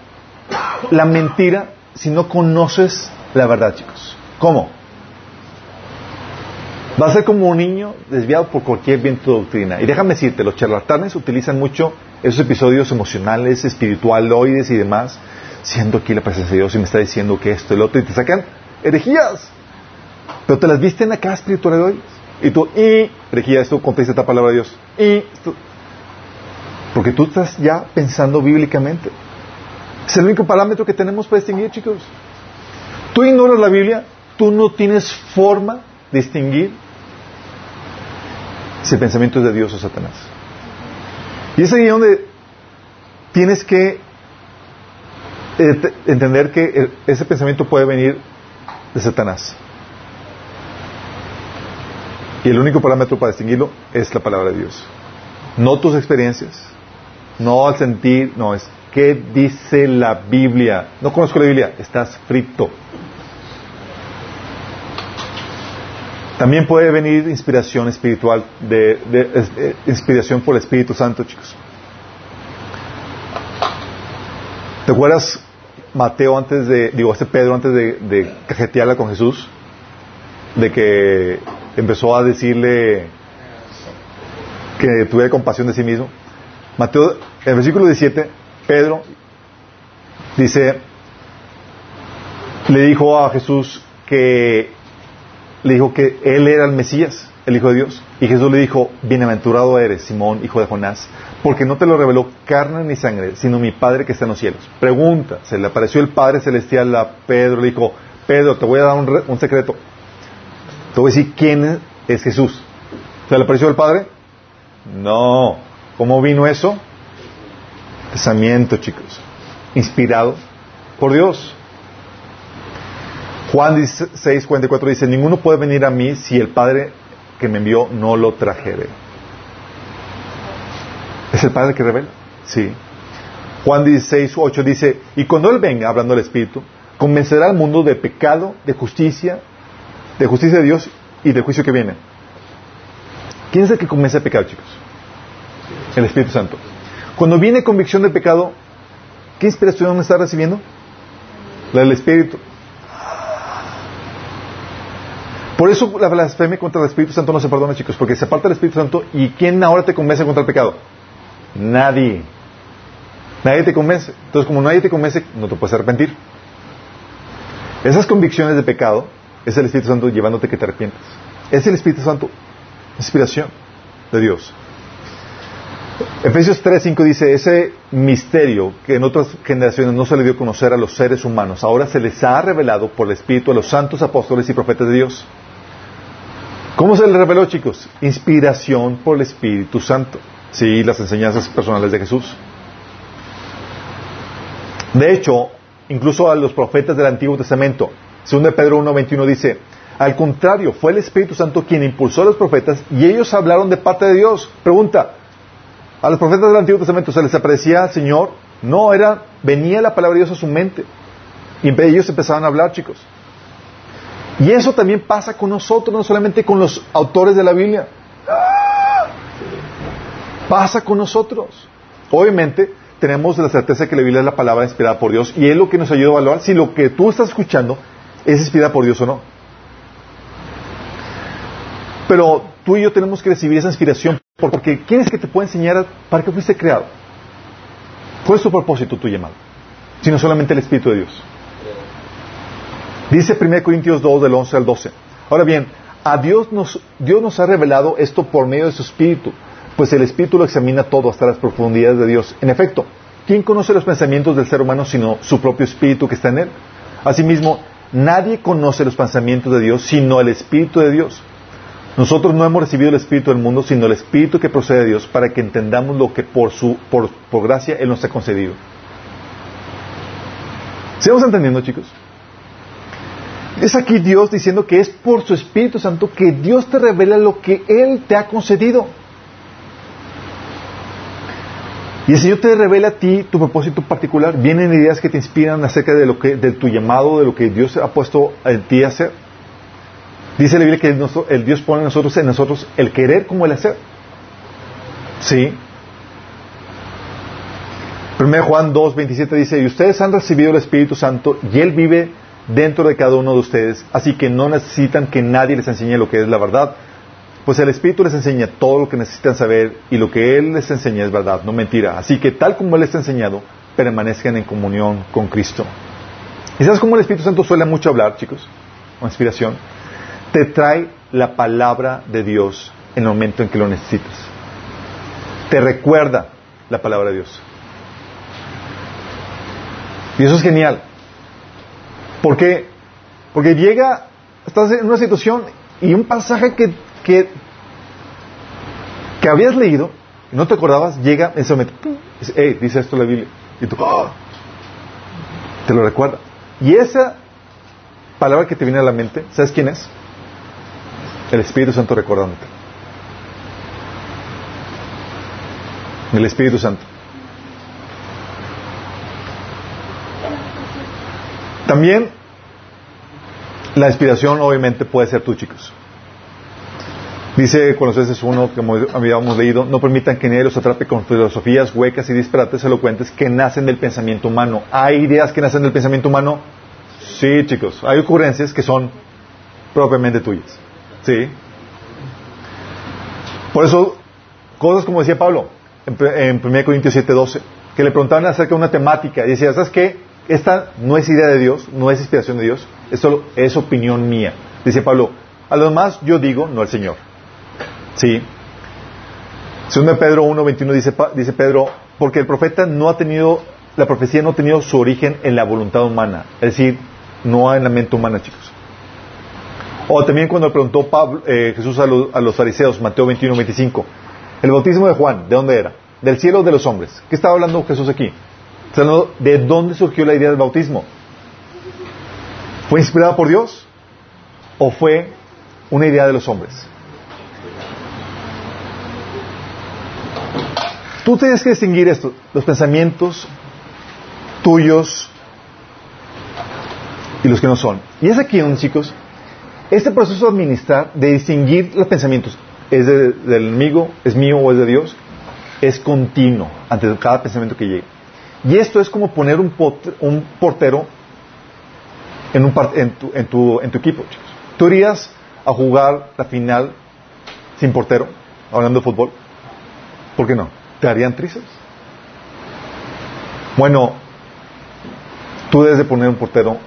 la mentira si no conoces la verdad, chicos? ¿Cómo? Va a ser como un niño desviado por cualquier viento de doctrina. Y déjame decirte, los charlatanes utilizan mucho esos episodios emocionales, espiritualoides y demás, siendo aquí la presencia de Dios y me está diciendo que esto y lo otro, y te sacan herejías. Pero te las visten acá espiritualoides. Y tú, y herejía, esto contesta esta palabra de Dios. Y esto, porque tú estás ya pensando bíblicamente. Es el único parámetro que tenemos para distinguir, chicos. Tú ignoras la Biblia, tú no tienes forma de distinguir si el pensamiento es de Dios o Satanás. Y es ahí donde tienes que eh, entender que el, ese pensamiento puede venir de Satanás. Y el único parámetro para distinguirlo es la palabra de Dios. No tus experiencias, no al sentir, no, es qué dice la Biblia. No conozco la Biblia, estás frito. También puede venir inspiración espiritual, de, de, inspiración por el Espíritu Santo, chicos. ¿Te acuerdas Mateo antes de, digo, este Pedro antes de, cajetearla con Jesús? De que empezó a decirle que tuviera compasión de sí mismo. Mateo, el versículo 17, Pedro dice, le dijo a Jesús que le dijo que él era el Mesías, el Hijo de Dios. Y Jesús le dijo, bienaventurado eres, Simón, hijo de Jonás, porque no te lo reveló carne ni sangre, sino mi Padre que está en los cielos. Pregunta, se le apareció el Padre Celestial a Pedro, le dijo, Pedro, te voy a dar un, un secreto. Te voy a decir quién es Jesús. ¿Se le apareció el Padre? No. ¿Cómo vino eso? Pensamiento, chicos. Inspirado por Dios. Juan 16, 44 dice, ninguno puede venir a mí si el Padre que me envió no lo trajere. ¿Es el Padre que revela? Sí. Juan 16, 8 dice, y cuando Él venga, hablando del Espíritu, convencerá al mundo de pecado, de justicia, de justicia de Dios y del juicio que viene. ¿Quién es el que convence de pecado, chicos? El Espíritu Santo. Cuando viene convicción de pecado, ¿qué inspiración está recibiendo? La del Espíritu. Por eso la blasfemia contra el Espíritu Santo no se perdona, chicos, porque se aparta el Espíritu Santo y ¿quién ahora te convence contra el pecado? Nadie. Nadie te convence. Entonces, como nadie te convence, no te puedes arrepentir. Esas convicciones de pecado es el Espíritu Santo llevándote que te arrepientas. Es el Espíritu Santo, inspiración de Dios. Efesios 3:5 dice, ese misterio que en otras generaciones no se le dio a conocer a los seres humanos, ahora se les ha revelado por el Espíritu a los santos apóstoles y profetas de Dios. ¿Cómo se les reveló, chicos? Inspiración por el Espíritu Santo. Sí, las enseñanzas personales de Jesús. De hecho, incluso a los profetas del Antiguo Testamento, según de Pedro 1.21 dice, al contrario, fue el Espíritu Santo quien impulsó a los profetas y ellos hablaron de parte de Dios. Pregunta, ¿a los profetas del Antiguo Testamento se les aparecía al Señor? No, era, venía la palabra de Dios a su mente. Y ellos empezaban a hablar, chicos. Y eso también pasa con nosotros, no solamente con los autores de la Biblia. Pasa con nosotros. Obviamente, tenemos la certeza que la Biblia es la palabra inspirada por Dios y es lo que nos ayuda a evaluar si lo que tú estás escuchando es inspirada por Dios o no. Pero tú y yo tenemos que recibir esa inspiración porque ¿quién es que te puede enseñar para qué fuiste creado? ¿Cuál es tu propósito, tu llamado? Sino solamente el Espíritu de Dios. Dice 1 Corintios 2 del 11 al 12. Ahora bien, a Dios nos, Dios nos ha revelado esto por medio de su Espíritu, pues el Espíritu lo examina todo hasta las profundidades de Dios. En efecto, ¿quién conoce los pensamientos del ser humano sino su propio Espíritu que está en él? Asimismo, nadie conoce los pensamientos de Dios sino el Espíritu de Dios. Nosotros no hemos recibido el Espíritu del mundo, sino el Espíritu que procede de Dios, para que entendamos lo que por, su, por, por gracia Él nos ha concedido. ¿Sigamos entendiendo, chicos? Es aquí Dios diciendo que es por su Espíritu Santo que Dios te revela lo que Él te ha concedido. Y el Señor te revela a ti tu propósito particular. Vienen ideas que te inspiran acerca de lo que, de tu llamado, de lo que Dios ha puesto en ti a hacer. Dice la Biblia que el, Dios pone en nosotros, en nosotros el querer como el hacer. Sí. 1 Juan 2, 27 dice, y ustedes han recibido el Espíritu Santo y Él vive dentro de cada uno de ustedes, así que no necesitan que nadie les enseñe lo que es la verdad, pues el Espíritu les enseña todo lo que necesitan saber y lo que Él les enseña es verdad, no mentira. Así que tal como Él les ha enseñado, permanezcan en comunión con Cristo. ¿Y sabes cómo el Espíritu Santo suele mucho hablar, chicos? Con inspiración. Te trae la palabra de Dios en el momento en que lo necesitas. Te recuerda la palabra de Dios. Y eso es genial. ¿Por qué? Porque llega, estás en una situación y un pasaje que que, que habías leído y no te acordabas, llega en ese momento, dice, esto la Biblia. Y tú, ¡ah! te lo recuerda. Y esa palabra que te viene a la mente, ¿sabes quién es? El Espíritu Santo recordándote. El Espíritu Santo. También la inspiración obviamente puede ser tú, chicos. Dice Colosenses 1, como habíamos leído, no permitan que nadie los atrape con filosofías huecas y disparates elocuentes que nacen del pensamiento humano. ¿Hay ideas que nacen del pensamiento humano? Sí, chicos. Hay ocurrencias que son propiamente tuyas. ¿Sí? Por eso, cosas como decía Pablo en, 1 Corintios 7, 12, que le preguntaban acerca de una temática y decía, ¿sabes qué? Esta no es idea de Dios, no es inspiración de Dios, esto es opinión mía. Dice Pablo, a lo demás yo digo, no el Señor. Sí. Según Pedro 1.21 dice, dice Pedro, porque el profeta no ha tenido, la profecía no ha tenido su origen en la voluntad humana, es decir, no en la mente humana, chicos. O también cuando preguntó Pablo, eh, Jesús a los, fariseos, Mateo 21.25, el bautismo de Juan, ¿de dónde era? ¿Del cielo o de los hombres? ¿Qué estaba hablando Jesús aquí? Hablando de dónde surgió la idea del bautismo. ¿Fue inspirada por Dios? ¿O fue una idea de los hombres? Tú tienes que distinguir esto, los pensamientos tuyos y los que no son. Y es aquí chicos, este proceso de administrar, de distinguir los pensamientos, ¿es del enemigo, es mío o es de Dios? Es continuo ante cada pensamiento que llegue. Y esto es como poner un, portero en, un en, tu, en, tu, en tu equipo, chicos. ¿Tú irías a jugar la final sin portero, hablando de fútbol? ¿Por qué no? ¿Te harían trizas? Bueno, tú debes de poner un portero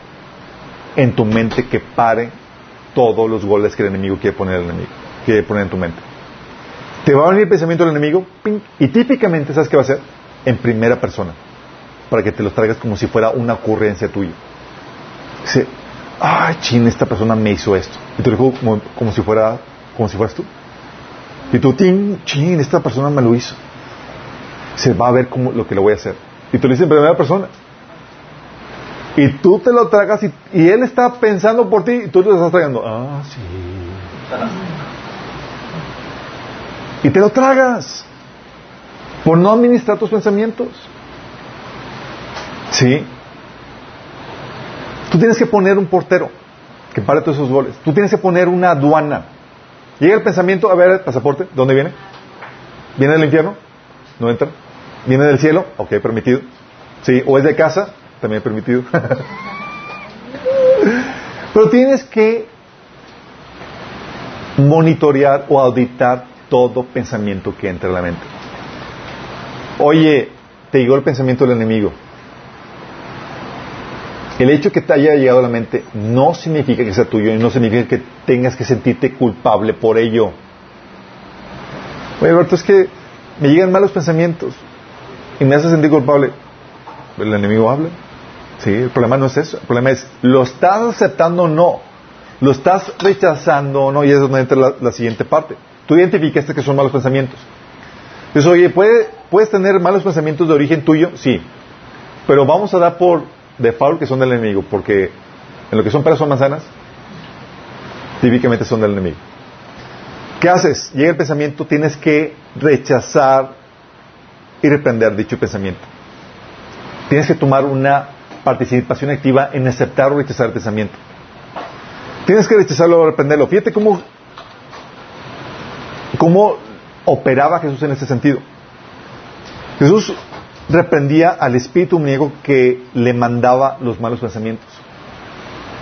en tu mente que pare todos los goles que el enemigo quiere poner, el enemigo, quiere poner en tu mente. Te va a venir el pensamiento del enemigo y típicamente, ¿sabes qué va a hacer? En primera persona, para que te los traigas como si fuera una ocurrencia tuya. Dice, ay, chin, esta persona me hizo esto. Y te lo digo como, como, si fuera, como si fueras tú. Y tú, chin, esta persona me lo hizo se va a ver cómo, lo que le voy a hacer. Y tú lo dices en primera persona. Y tú te lo tragas y, él está pensando por ti y tú te lo estás tragando. Ah, sí. Y te lo tragas. Por no administrar tus pensamientos. ¿Sí? Tú tienes que poner un portero que pare todos esos goles. Tú tienes que poner una aduana. Llega el pensamiento, a ver, el pasaporte, ¿dónde viene? ¿Viene del infierno? ¿No entra? ¿Viene del cielo? Ok, permitido. ¿Sí? ¿O es de casa? También permitido. Pero tienes que monitorear o auditar todo pensamiento que entra a la mente. Oye, te llegó el pensamiento del enemigo. El hecho que te haya llegado a la mente no significa que sea tuyo y no significa que tengas que sentirte culpable por ello. Oye, Alberto, es que me llegan malos pensamientos y me hace sentir culpable, el enemigo habla. Sí, el problema no es eso. El problema es, ¿lo estás aceptando o no? ¿Lo estás rechazando o no? Y es donde entra la, siguiente parte. Tú identificaste que son malos pensamientos. Entonces, oye, ¿puede, ¿puedes tener malos pensamientos de origen tuyo? Sí. Pero vamos a dar por default que son del enemigo, porque en lo que son peras o manzanas, típicamente son del enemigo. ¿Qué haces? Llega el pensamiento, tienes que rechazar y reprender dicho pensamiento. Tienes que tomar una participación activa en aceptar o rechazar el pensamiento. Tienes que rechazarlo o reprenderlo. Fíjate cómo, cómo operaba Jesús en ese sentido. Jesús reprendía al espíritu muñeco que le mandaba los malos pensamientos.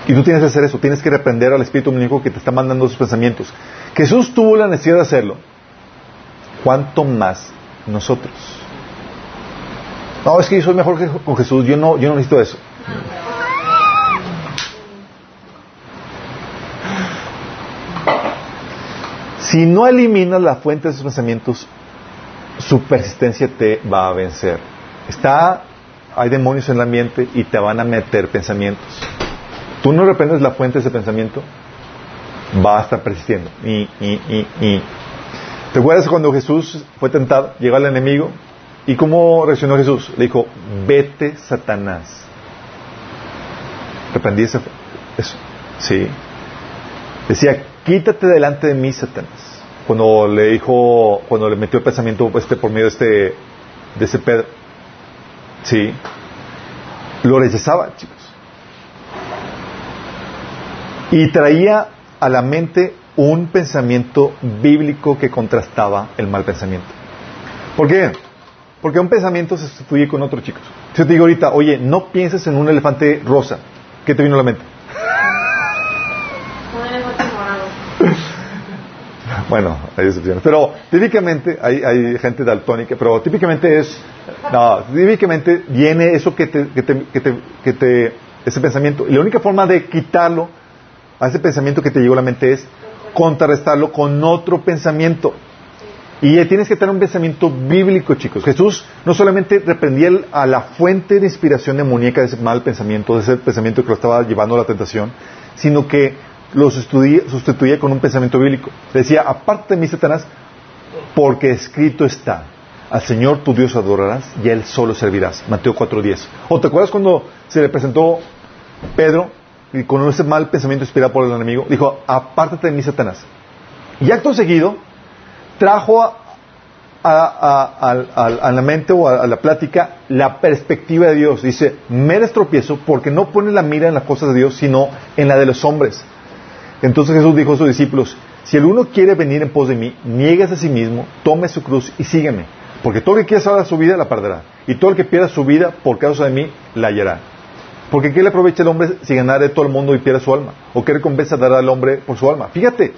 Y tú tienes que hacer eso, tienes que reprender al espíritu muñeco que te está mandando esos pensamientos. Jesús tuvo la necesidad de hacerlo. ¿Cuánto más nosotros? No, es que yo soy mejor que con Jesús, yo no, yo no necesito eso. Si no eliminas la fuente de esos pensamientos, su persistencia te va a vencer. Está, hay demonios en el ambiente y te van a meter pensamientos. Tú no reprendes la fuente de ese pensamiento, va a estar persistiendo. Y, y, y, y. ¿Te acuerdas cuando Jesús fue tentado? Llegó al enemigo ¿Y cómo reaccionó Jesús? Le dijo, vete Satanás. Reprendí eso. Sí. Decía, quítate delante de mí, Satanás. Cuando le dijo, cuando le metió el pensamiento este, por medio de este, de ese Pedro. Sí. Lo rechazaba, chicos. Y traía a la mente un pensamiento bíblico que contrastaba el mal pensamiento. ¿Por qué? Porque un pensamiento se sustituye con otro, chicos. Si yo te digo ahorita, oye, no pienses en un elefante rosa, ¿qué te vino a la mente? Un elefante morado. bueno, hay excepciones. Pero típicamente, hay, hay, gente daltónica, pero típicamente es, no, típicamente viene eso que te, que te, que te, que te, ese pensamiento. Y la única forma de quitarlo a ese pensamiento que te llegó a la mente es contrarrestarlo con otro pensamiento. Y tienes que tener un pensamiento bíblico, chicos. Jesús no solamente reprendía a la fuente de inspiración demoníaca de ese mal pensamiento, de ese pensamiento que lo estaba llevando a la tentación, sino que lo sustituía, con un pensamiento bíblico. Decía, aparte de mí, Satanás, porque escrito está. Al Señor tu Dios adorarás y a Él solo servirás. Mateo 4.10. ¿O te acuerdas cuando se le presentó Pedro y con ese mal pensamiento inspirado por el enemigo? Dijo, apártate de mí, Satanás. Y acto seguido, trajo a, la mente o a, la plática la perspectiva de Dios. Dice, me tropiezo porque no pone la mira en las cosas de Dios, sino en la de los hombres. Entonces Jesús dijo a sus discípulos, si el uno quiere venir en pos de mí, niegues a sí mismo, tome su cruz y sígueme. Porque todo el que quiera salvar su vida la perderá. Y todo el que pierda su vida por causa de mí la hallará. Porque ¿qué le aprovecha el hombre si ganare todo el mundo y pierde su alma? ¿O qué recompensa dará al hombre por su alma? Fíjate,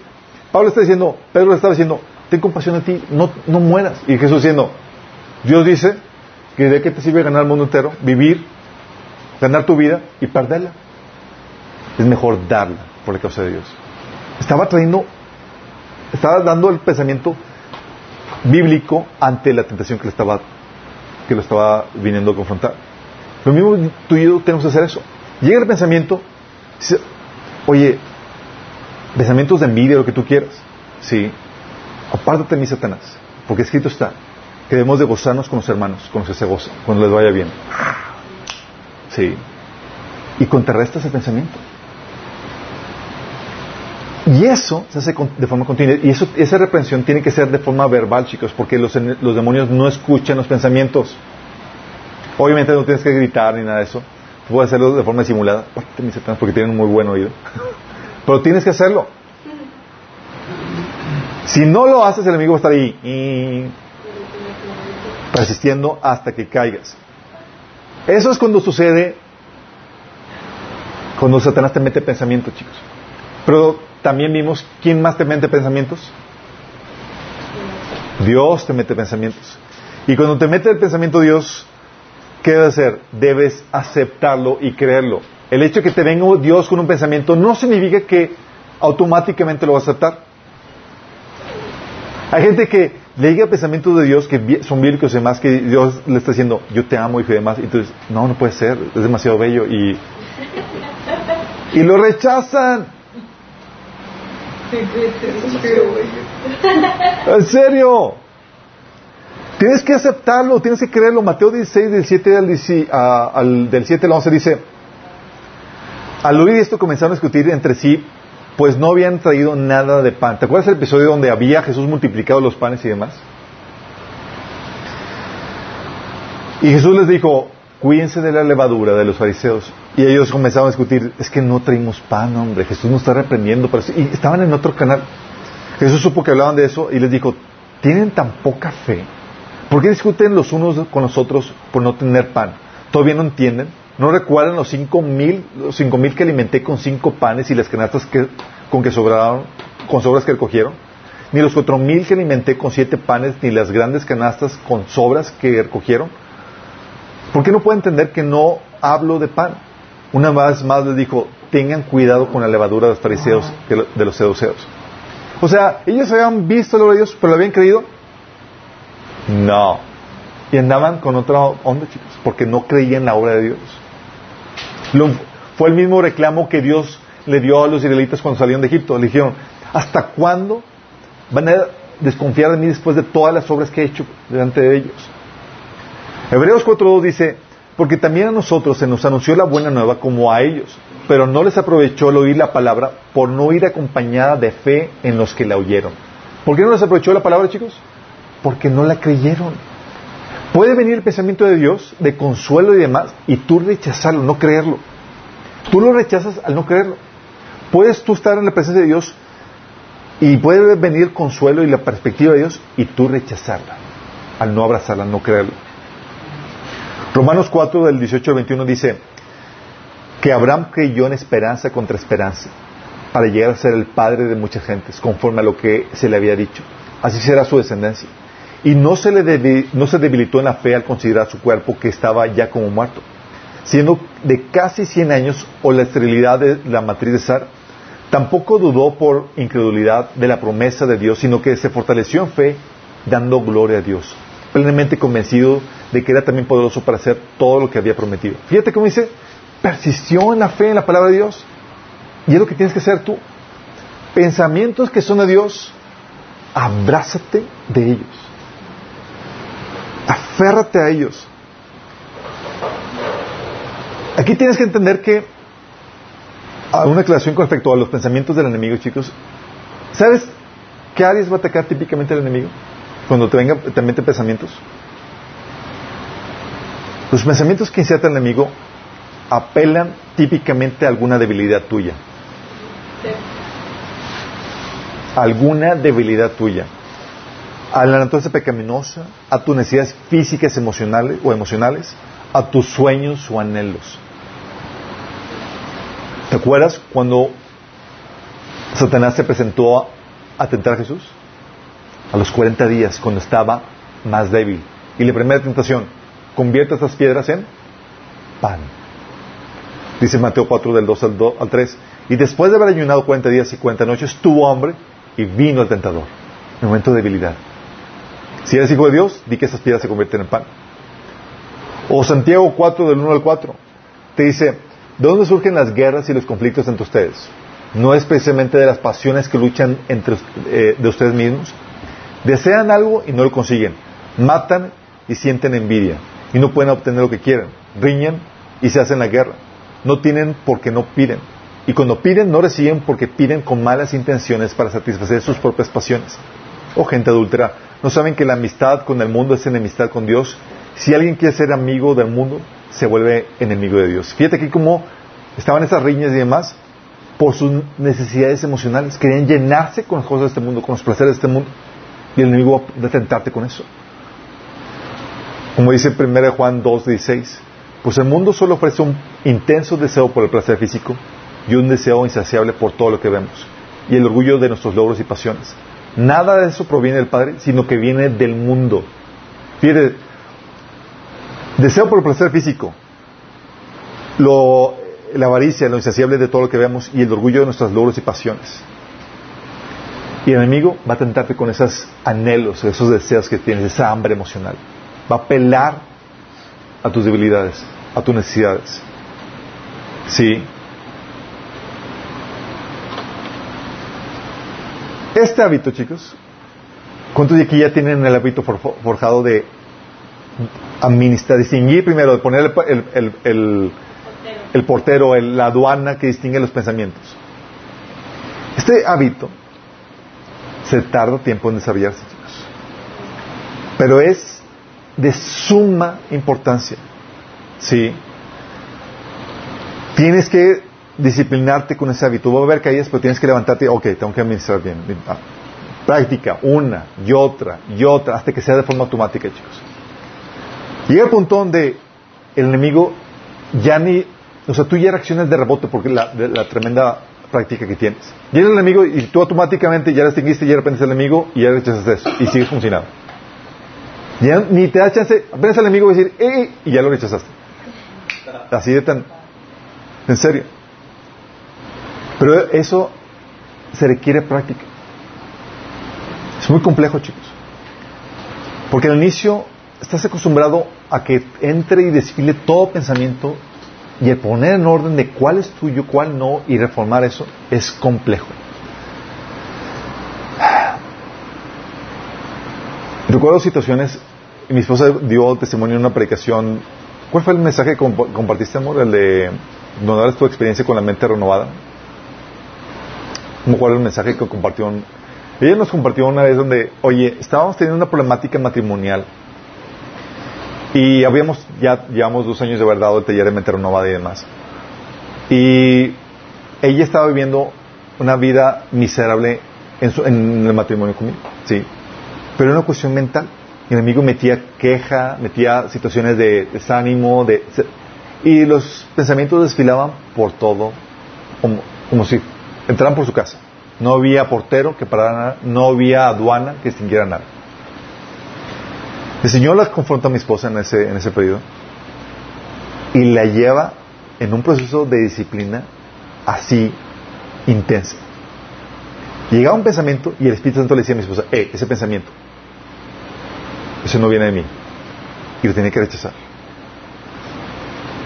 Pablo está diciendo, Pedro está diciendo, ten compasión de ti, no, no mueras. Y Jesús diciendo, Dios dice que de qué te sirve ganar el mundo entero, vivir, ganar tu vida y perderla. Es mejor darla por la causa de Dios. Estaba trayendo, estaba dando el pensamiento bíblico ante la tentación que le estaba, que lo estaba viniendo a confrontar. Lo mismo tú y yo tenemos que hacer eso. Llega el pensamiento, dice, oye, pensamientos de envidia, lo que tú quieras, sí, apártate mí, Satanás, porque escrito está que debemos de gozarnos con los hermanos, con los que se gozan, cuando les vaya bien. Sí. Y contrarresta ese pensamiento. Y eso se hace de forma continua. Y eso, esa reprensión tiene que ser de forma verbal, chicos, porque los, los demonios no escuchan los pensamientos. Obviamente no tienes que gritar ni nada de eso. puedes hacerlo de forma simulada, porque tienen un muy buen oído. Pero tienes que hacerlo. Si no lo haces, el enemigo va a estar ahí y persistiendo hasta que caigas. Eso es cuando sucede, cuando Satanás te mete pensamientos, chicos. Pero también vimos, ¿quién más te mete pensamientos? Dios te mete pensamientos. Y cuando te mete el pensamiento Dios, ¿qué debes hacer? Debes aceptarlo y creerlo. El hecho de que te venga Dios con un pensamiento no significa que automáticamente lo vas a aceptar. Hay gente que le diga pensamientos de Dios que son bíblicos y demás, que Dios le está diciendo, yo te amo y demás, y entonces, no, no puede ser, es demasiado bello, y, y lo rechazan. En serio. Tienes que aceptarlo, tienes que creerlo. Mateo 16, del 7 al, del 7 al 11 dice, al oír esto comenzaron a discutir entre sí, pues no habían traído nada de pan. ¿Te acuerdas el episodio donde había Jesús multiplicado los panes y demás? Y Jesús les dijo, cuídense de la levadura de los fariseos. Y ellos comenzaron a discutir, es que no traímos pan, hombre, Jesús nos está reprendiendo. Y estaban en otro canal. Jesús supo que hablaban de eso y les dijo, ¿tienen tan poca fe? ¿Por qué discuten los unos con los otros por no tener pan? ¿Todavía no entienden? ¿No recuerdan los cinco mil, los cinco mil que alimenté con cinco panes y las canastas que, con que sobraron, con sobras que recogieron? Ni los cuatro mil que alimenté con siete panes, ni las grandes canastas con sobras que recogieron. ¿Por qué no puede entender que no hablo de pan? Una vez más les dijo, tengan cuidado con la levadura de los fariseos, de los seduceos. O sea, ellos habían visto la obra de Dios, pero lo habían creído. No. Y andaban con otra onda, chicos, porque no creían la obra de Dios. Fue el mismo reclamo que Dios le dio a los israelitas cuando salieron de Egipto. Le dijeron, ¿hasta cuándo van a desconfiar de mí después de todas las obras que he hecho delante de ellos? Hebreos 4.2 dice, porque también a nosotros se nos anunció la buena nueva como a ellos, pero no les aprovechó el oír la palabra por no ir acompañada de fe en los que la oyeron. ¿Por qué no les aprovechó la palabra, chicos? Porque no la creyeron. Puede venir el pensamiento de Dios de consuelo y demás y tú rechazarlo, no creerlo. Tú lo rechazas al no creerlo. Puedes tú estar en la presencia de Dios y puede venir el consuelo y la perspectiva de Dios y tú rechazarla, al no abrazarla, al no creerlo. Romanos 4 del 18 al 21 dice que Abraham creyó en esperanza contra esperanza para llegar a ser el padre de muchas gentes, conforme a lo que se le había dicho. Así será su descendencia. Y no se, le no se debilitó en la fe al considerar su cuerpo que estaba ya como muerto, siendo de casi 100 años o la esterilidad de la matriz de Sara. Tampoco dudó por incredulidad de la promesa de Dios, sino que se fortaleció en fe, dando gloria a Dios, plenamente convencido de que era también poderoso para hacer todo lo que había prometido. Fíjate cómo dice, persistió en la fe, en la palabra de Dios. Y es lo que tienes que hacer tú. Pensamientos que son de Dios, abrázate de ellos. Aférrate a ellos. Aquí tienes que entender que hay una aclaración con respecto a los pensamientos del enemigo, chicos. ¿Sabes qué áreas va a atacar típicamente el enemigo? Cuando te vengan también pensamientos. Los pensamientos que inserta el enemigo apelan típicamente a alguna debilidad tuya. Alguna debilidad tuya. A la naturaleza pecaminosa, a tus necesidades físicas, emocionales o emocionales, a tus sueños o anhelos. ¿Te acuerdas cuando Satanás se presentó a, tentar a Jesús? A los 40 días, cuando estaba más débil. Y la primera tentación, convierte estas piedras en pan. Dice Mateo 4 del 2 al, 2 al 3. Y después de haber ayunado 40 días y 40 noches, tuvo hambre y vino el tentador. En momento de debilidad. Si eres hijo de Dios, di que esas piedras se convierten en pan. O Santiago 4 del 1 al 4. Te dice, ¿de dónde surgen las guerras y los conflictos entre ustedes? ¿No es precisamente de las pasiones que luchan entre eh, de ustedes mismos? Desean algo y no lo consiguen. Matan y sienten envidia. Y no pueden obtener lo que quieren. Riñen y se hacen la guerra. No tienen porque no piden. Y cuando piden, no reciben porque piden con malas intenciones para satisfacer sus propias pasiones. Oh gente adúltera, ¿no saben que la amistad con el mundo es enemistad con Dios? Si alguien quiere ser amigo del mundo, se vuelve enemigo de Dios. Fíjate aquí cómo estaban esas riñas y demás por sus necesidades emocionales. Querían llenarse con las cosas de este mundo, con los placeres de este mundo. Y el enemigo va a tentarte con eso. Como dice 1 Juan 2, 16. Pues el mundo solo ofrece un intenso deseo por el placer físico y un deseo insaciable por todo lo que vemos y el orgullo de nuestros logros y pasiones. Nada de eso proviene del Padre, sino que viene del mundo. Fíjate, deseo por el placer físico, la avaricia, lo insaciable de todo lo que vemos y el orgullo de nuestros logros y pasiones. Y el enemigo va a tentarte con esos anhelos, esos deseos que tienes, esa hambre emocional. Va a apelar a tus debilidades a tus necesidades. ¿Sí? Este hábito, chicos, ¿cuántos de aquí ya tienen el hábito forjado de administrar, distinguir primero, de poner el, portero, la aduana que distingue los pensamientos? Este hábito se tarda tiempo en desarrollarse, chicos. Pero es de suma importancia. Sí. Tienes que disciplinarte con ese hábito. Va a haber caídas, pero tienes que levantarte. Ok, tengo que administrar bien. Práctica una y otra y otra hasta que sea de forma automática, chicos. Llega el punto donde el enemigo ya ni. O sea, tú ya reaccionas de rebote porque la, tremenda práctica que tienes. Llega el enemigo y tú automáticamente ya distinguiste y ya rependes al enemigo y ya rechazas eso y sigues funcionando. Ni te da chance, apenas al enemigo decir, ¡eh! y ya lo rechazaste. Así de tan... En serio. Pero eso se requiere práctica. Es muy complejo, chicos. Porque al inicio estás acostumbrado a que entre y desfile todo pensamiento y el poner en orden de cuál es tuyo, cuál no y reformar eso es complejo. Recuerdo situaciones, mi esposa dio testimonio en una predicación ¿Cuál fue el mensaje que compartiste, amor? El de donde tu experiencia con la mente renovada. ¿Cuál es el mensaje que compartió? Ella nos compartió una vez donde, oye, estábamos teniendo una problemática matrimonial y habíamos, ya llevamos dos años de verdad el taller de renovada y demás. Y ella estaba viviendo una vida miserable en, el matrimonio conmigo, sí, pero era una cuestión mental. El enemigo metía queja, metía situaciones de desánimo, de, y los pensamientos desfilaban por todo, como, si entraran por su casa. No había portero que parara nada, no había aduana que extinguiera nada. El Señor la confronta a mi esposa en ese, en ese periodo y la lleva en un proceso de disciplina así intensa. Llegaba un pensamiento y el Espíritu Santo le decía a mi esposa, eh, ese pensamiento, eso no viene de mí. Y lo tiene que rechazar.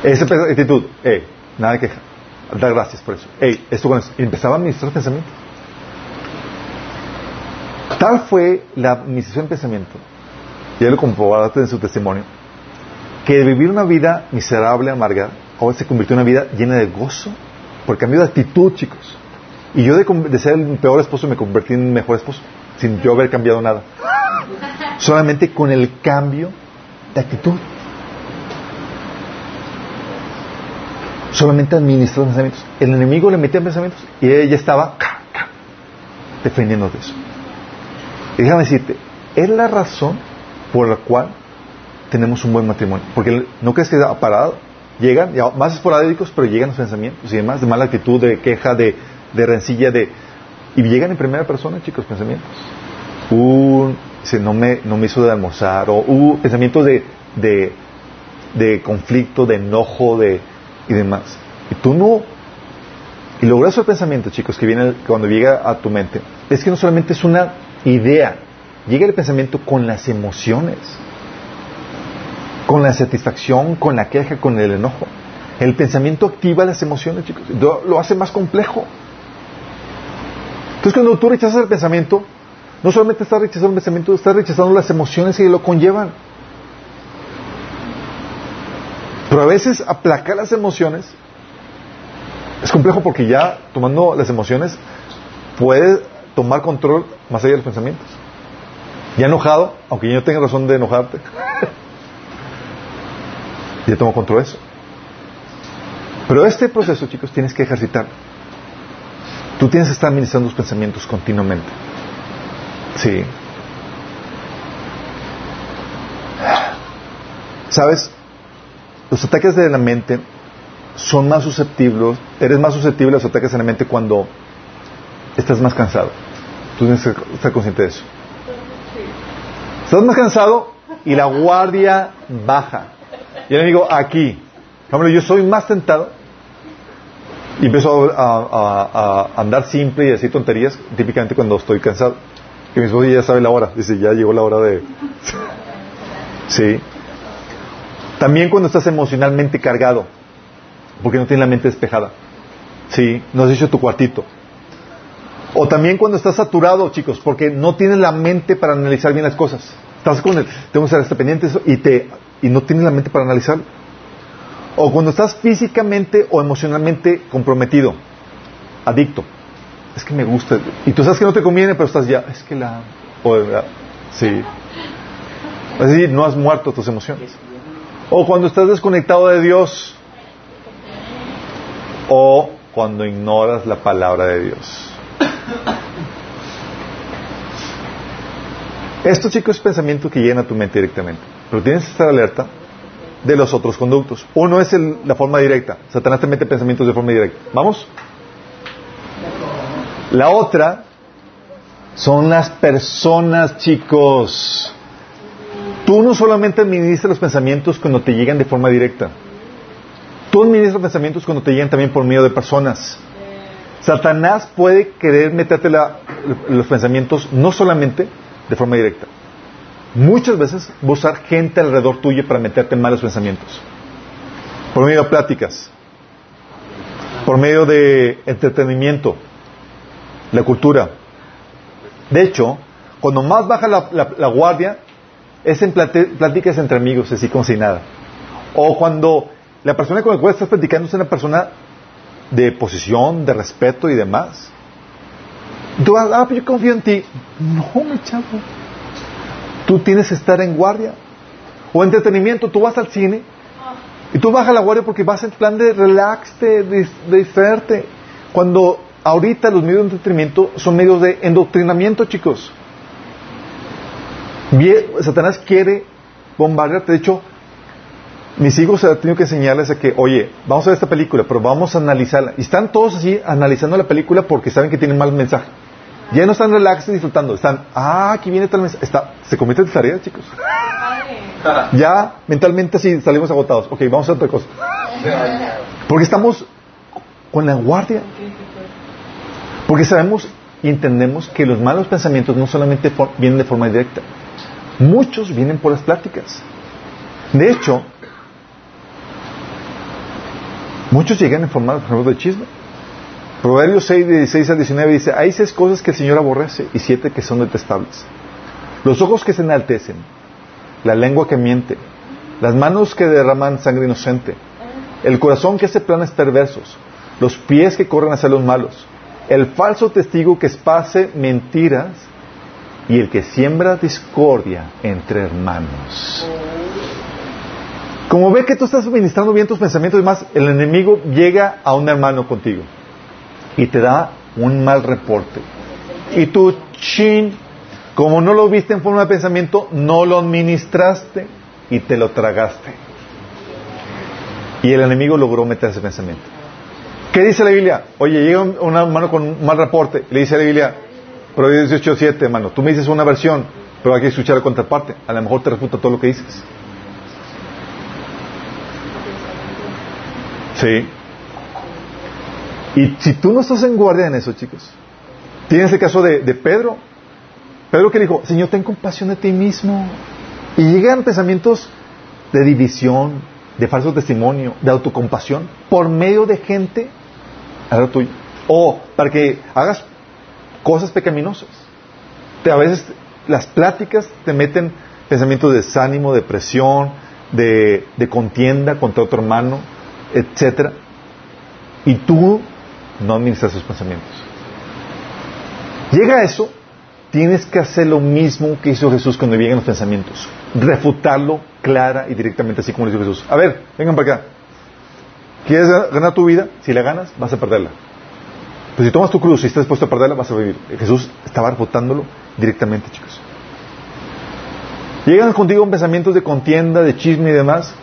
Esa actitud, eh, nada de queja. Dar gracias por eso. Ey, esto con empezaba a administrar pensamientos. Tal fue la administración de pensamiento y él lo comprobaste en su testimonio, que de vivir una vida miserable, amarga, ahora se convirtió en una vida llena de gozo, por cambio de actitud, chicos. Y yo de ser el peor esposo me convertí en mejor esposo, sin yo haber cambiado nada. Solamente con el cambio de actitud. Solamente administró pensamientos. El enemigo le metía pensamientos y ella estaba defendiendo de eso. Y déjame decirte, es la razón por la cual tenemos un buen matrimonio. Porque no crees que parado. Llegan, más esporádicos, pero llegan los pensamientos y demás, de mala actitud, de queja, de, rencilla, de... Y llegan en primera persona, chicos, pensamientos. Un, no me, no me hizo de almorzar, o hubo pensamientos de, de conflicto, de enojo, de, y demás. Y tú no... Y lo grueso del pensamiento, chicos, que viene cuando llega a tu mente, es que no solamente es una idea, llega el pensamiento con las emociones, con la satisfacción, con la queja, con el enojo. El pensamiento activa las emociones, chicos, lo hace más complejo. Entonces, cuando tú rechazas el pensamiento, no solamente estás rechazando el pensamiento, estás rechazando las emociones que lo conllevan. Pero a veces aplacar las emociones es complejo porque ya tomando las emociones puedes tomar control más allá de los pensamientos. Ya enojado, aunque yo no tenga razón de enojarte, ya tomo control de eso. Pero este proceso, chicos, tienes que ejercitar. Tú tienes que estar administrando tus pensamientos continuamente. Sí. ¿Sabes? Los ataques de la mente son más susceptibles, eres más susceptible a los ataques de la mente cuando estás más cansado. Tú tienes que estar consciente de eso. Estás más cansado y la guardia baja. Y le digo, aquí. Hombre, yo soy más tentado y empiezo a, andar simple y decir tonterías, típicamente cuando estoy cansado. Que mi esposo ya sabe la hora. Dice, ya llegó la hora de... sí. También cuando estás emocionalmente cargado, porque no tienes la mente despejada. Sí, no has hecho tu cuartito. O también cuando estás saturado, chicos, porque no tienes la mente para analizar bien las cosas. Estás con el, tengo que estar pendiente y, te, y no tienes la mente para analizarlo. O cuando estás físicamente o emocionalmente comprometido, adicto. Es que me gusta. Y tú sabes que no te conviene, pero estás ya, es que la... O, sí. Es decir, no has muerto tus emociones. O cuando estás desconectado de Dios. O cuando ignoras la palabra de Dios. Esto, chicos, es pensamiento que llena tu mente directamente. Pero tienes que estar alerta de los otros conductos. Uno es la forma directa. Satanás te mete pensamientos de forma directa. ¿Vamos? La otra son las personas, chicos. Tú no solamente administras los pensamientos cuando te llegan de forma directa. Tú administras pensamientos cuando te llegan también por medio de personas. Satanás puede querer meterte los pensamientos no solamente de forma directa. Muchas veces va a usar gente alrededor tuyo para meterte malos pensamientos. Por medio de pláticas. Por medio de entretenimiento. La cultura. De hecho, cuando más baja la guardia, es en pláticas entre amigos, así como si nada. O cuando la persona con la cual estás platicando es una persona de posición, de respeto y demás. Tú vas, ah, pues yo confío en ti. No, mi chavo. Tú tienes que estar en guardia. O entretenimiento, tú vas al cine y tú bajas la guardia porque vas en plan de relax, de, de, distraerte. Cuando ahorita los medios de entretenimiento son medios de endoctrinamiento, chicos. Satanás quiere bombardearte. De hecho, mis hijos han tenido que enseñarles a que, oye, vamos a ver esta película, pero vamos a analizarla. Y están todos así analizando la película porque saben que tienen mal mensaje. Ya no están relax disfrutando, están, ah, aquí viene tal mensaje. Está, se cometen tareas, chicos. ya mentalmente así salimos agotados. Ok, vamos a otra cosa. Porque estamos con la guardia. Porque sabemos y entendemos que los malos pensamientos no solamente vienen de forma directa, Muchos vienen por las pláticas. De hecho, muchos llegan en forma, de chisme. Proverbios 6, 16 al 19 dice, hay seis cosas que el Señor aborrece y siete que son detestables. Los ojos que se enaltecen, la lengua que miente, las manos que derraman sangre inocente, el corazón que hace planes perversos, los pies que corren hacia los malos, el falso testigo que esparce mentiras y el que siembra discordia entre hermanos. Como ve que tú estás administrando bien tus pensamientos y más, el enemigo llega a un hermano contigo y te da un mal reporte. Y tú, chin, como no lo viste en forma de pensamiento, no lo administraste y te lo tragaste. Y el enemigo logró meter ese pensamiento. ¿Qué dice la Biblia? Oye, llega un, hermano con un mal reporte. Le dice la Biblia, Proverbios 18.7, hermano, tú me dices una versión, pero hay que escuchar la contraparte. A lo mejor te refuta todo lo que dices. Sí. Y si tú no estás en guardia en eso, chicos, tienes el caso de, de Pedro. Pedro que dijo, Señor, ten compasión de ti mismo. Y llegan pensamientos de división, de falso testimonio, de autocompasión, por medio de gente lo tuyo. O para que hagas cosas pecaminosas. A veces las pláticas te meten pensamientos de desánimo, depresión, de, de contienda contra otro hermano, etcétera. Y tú no administras esos pensamientos. Llega eso, tienes que hacer lo mismo que hizo Jesús cuando llegan los pensamientos. Refutarlo clara y directamente, así como lo hizo Jesús. A ver, vengan para acá. ¿Quieres ganar tu vida? Si la ganas, vas a perderla. Pero si tomas tu cruz y estás dispuesto a perderla, vas a vivir. Jesús estaba refutándolo directamente, chicos. Llegan contigo pensamientos de contienda, de chisme y demás.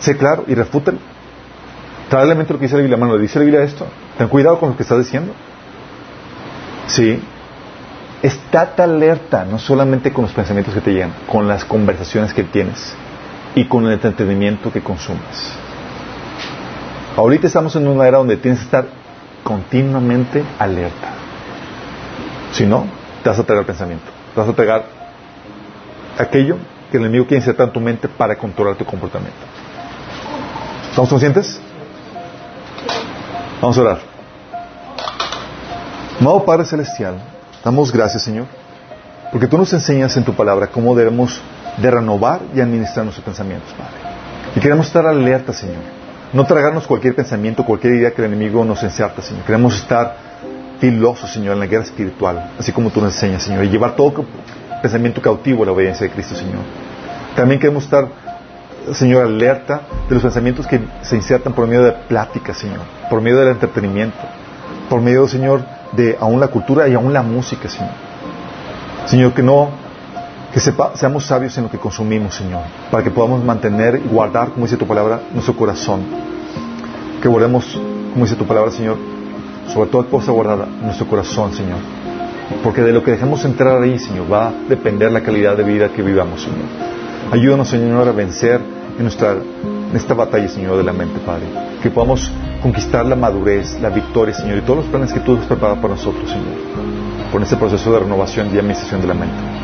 Sé claro y refútalo. Trae lo que dice la Biblia, hermano. ¿Dice la Biblia esto? Ten cuidado con lo que estás diciendo. Sí. Estate alerta, no solamente con los pensamientos que te llegan, con las conversaciones que tienes y con el entretenimiento que consumes. Ahorita estamos en una era donde tienes que estar continuamente alerta. Si no, te vas a pegar el pensamiento. Te vas a pegar aquello que el enemigo quiere insertar en tu mente para controlar tu comportamiento. ¿Estamos conscientes? Vamos a orar. Amado Padre Celestial, damos gracias, Señor, porque tú nos enseñas en tu palabra cómo debemos de renovar y administrar nuestros pensamientos, Padre. Y queremos estar alerta, Señor. No tragarnos cualquier pensamiento, cualquier idea que el enemigo nos ensarta, Señor. Queremos estar filosos, Señor, en la guerra espiritual, así como tú nos enseñas, Señor, y llevar todo pensamiento cautivo a la obediencia de Cristo, Señor. También queremos estar Señor, alerta de los pensamientos que se insertan por medio de plática, Señor, por medio del entretenimiento, por medio, Señor, de aún la cultura y aún la música, Señor. Señor, que no, que seamos sabios en lo que consumimos, Señor, para que podamos mantener y guardar, como dice tu palabra, nuestro corazón. Que guardemos, como dice tu palabra, Señor, sobre toda cosa guardada, nuestro corazón, Señor. Porque de lo que dejemos entrar ahí, Señor, va a depender la calidad de vida que vivamos, Señor. Ayúdanos, Señor, a vencer en, nuestra, en esta batalla, Señor, de la mente, Padre. Que podamos conquistar la madurez, la victoria, Señor, y todos los planes que tú has preparado para nosotros, Señor. Por este proceso de renovación y administración de la mente.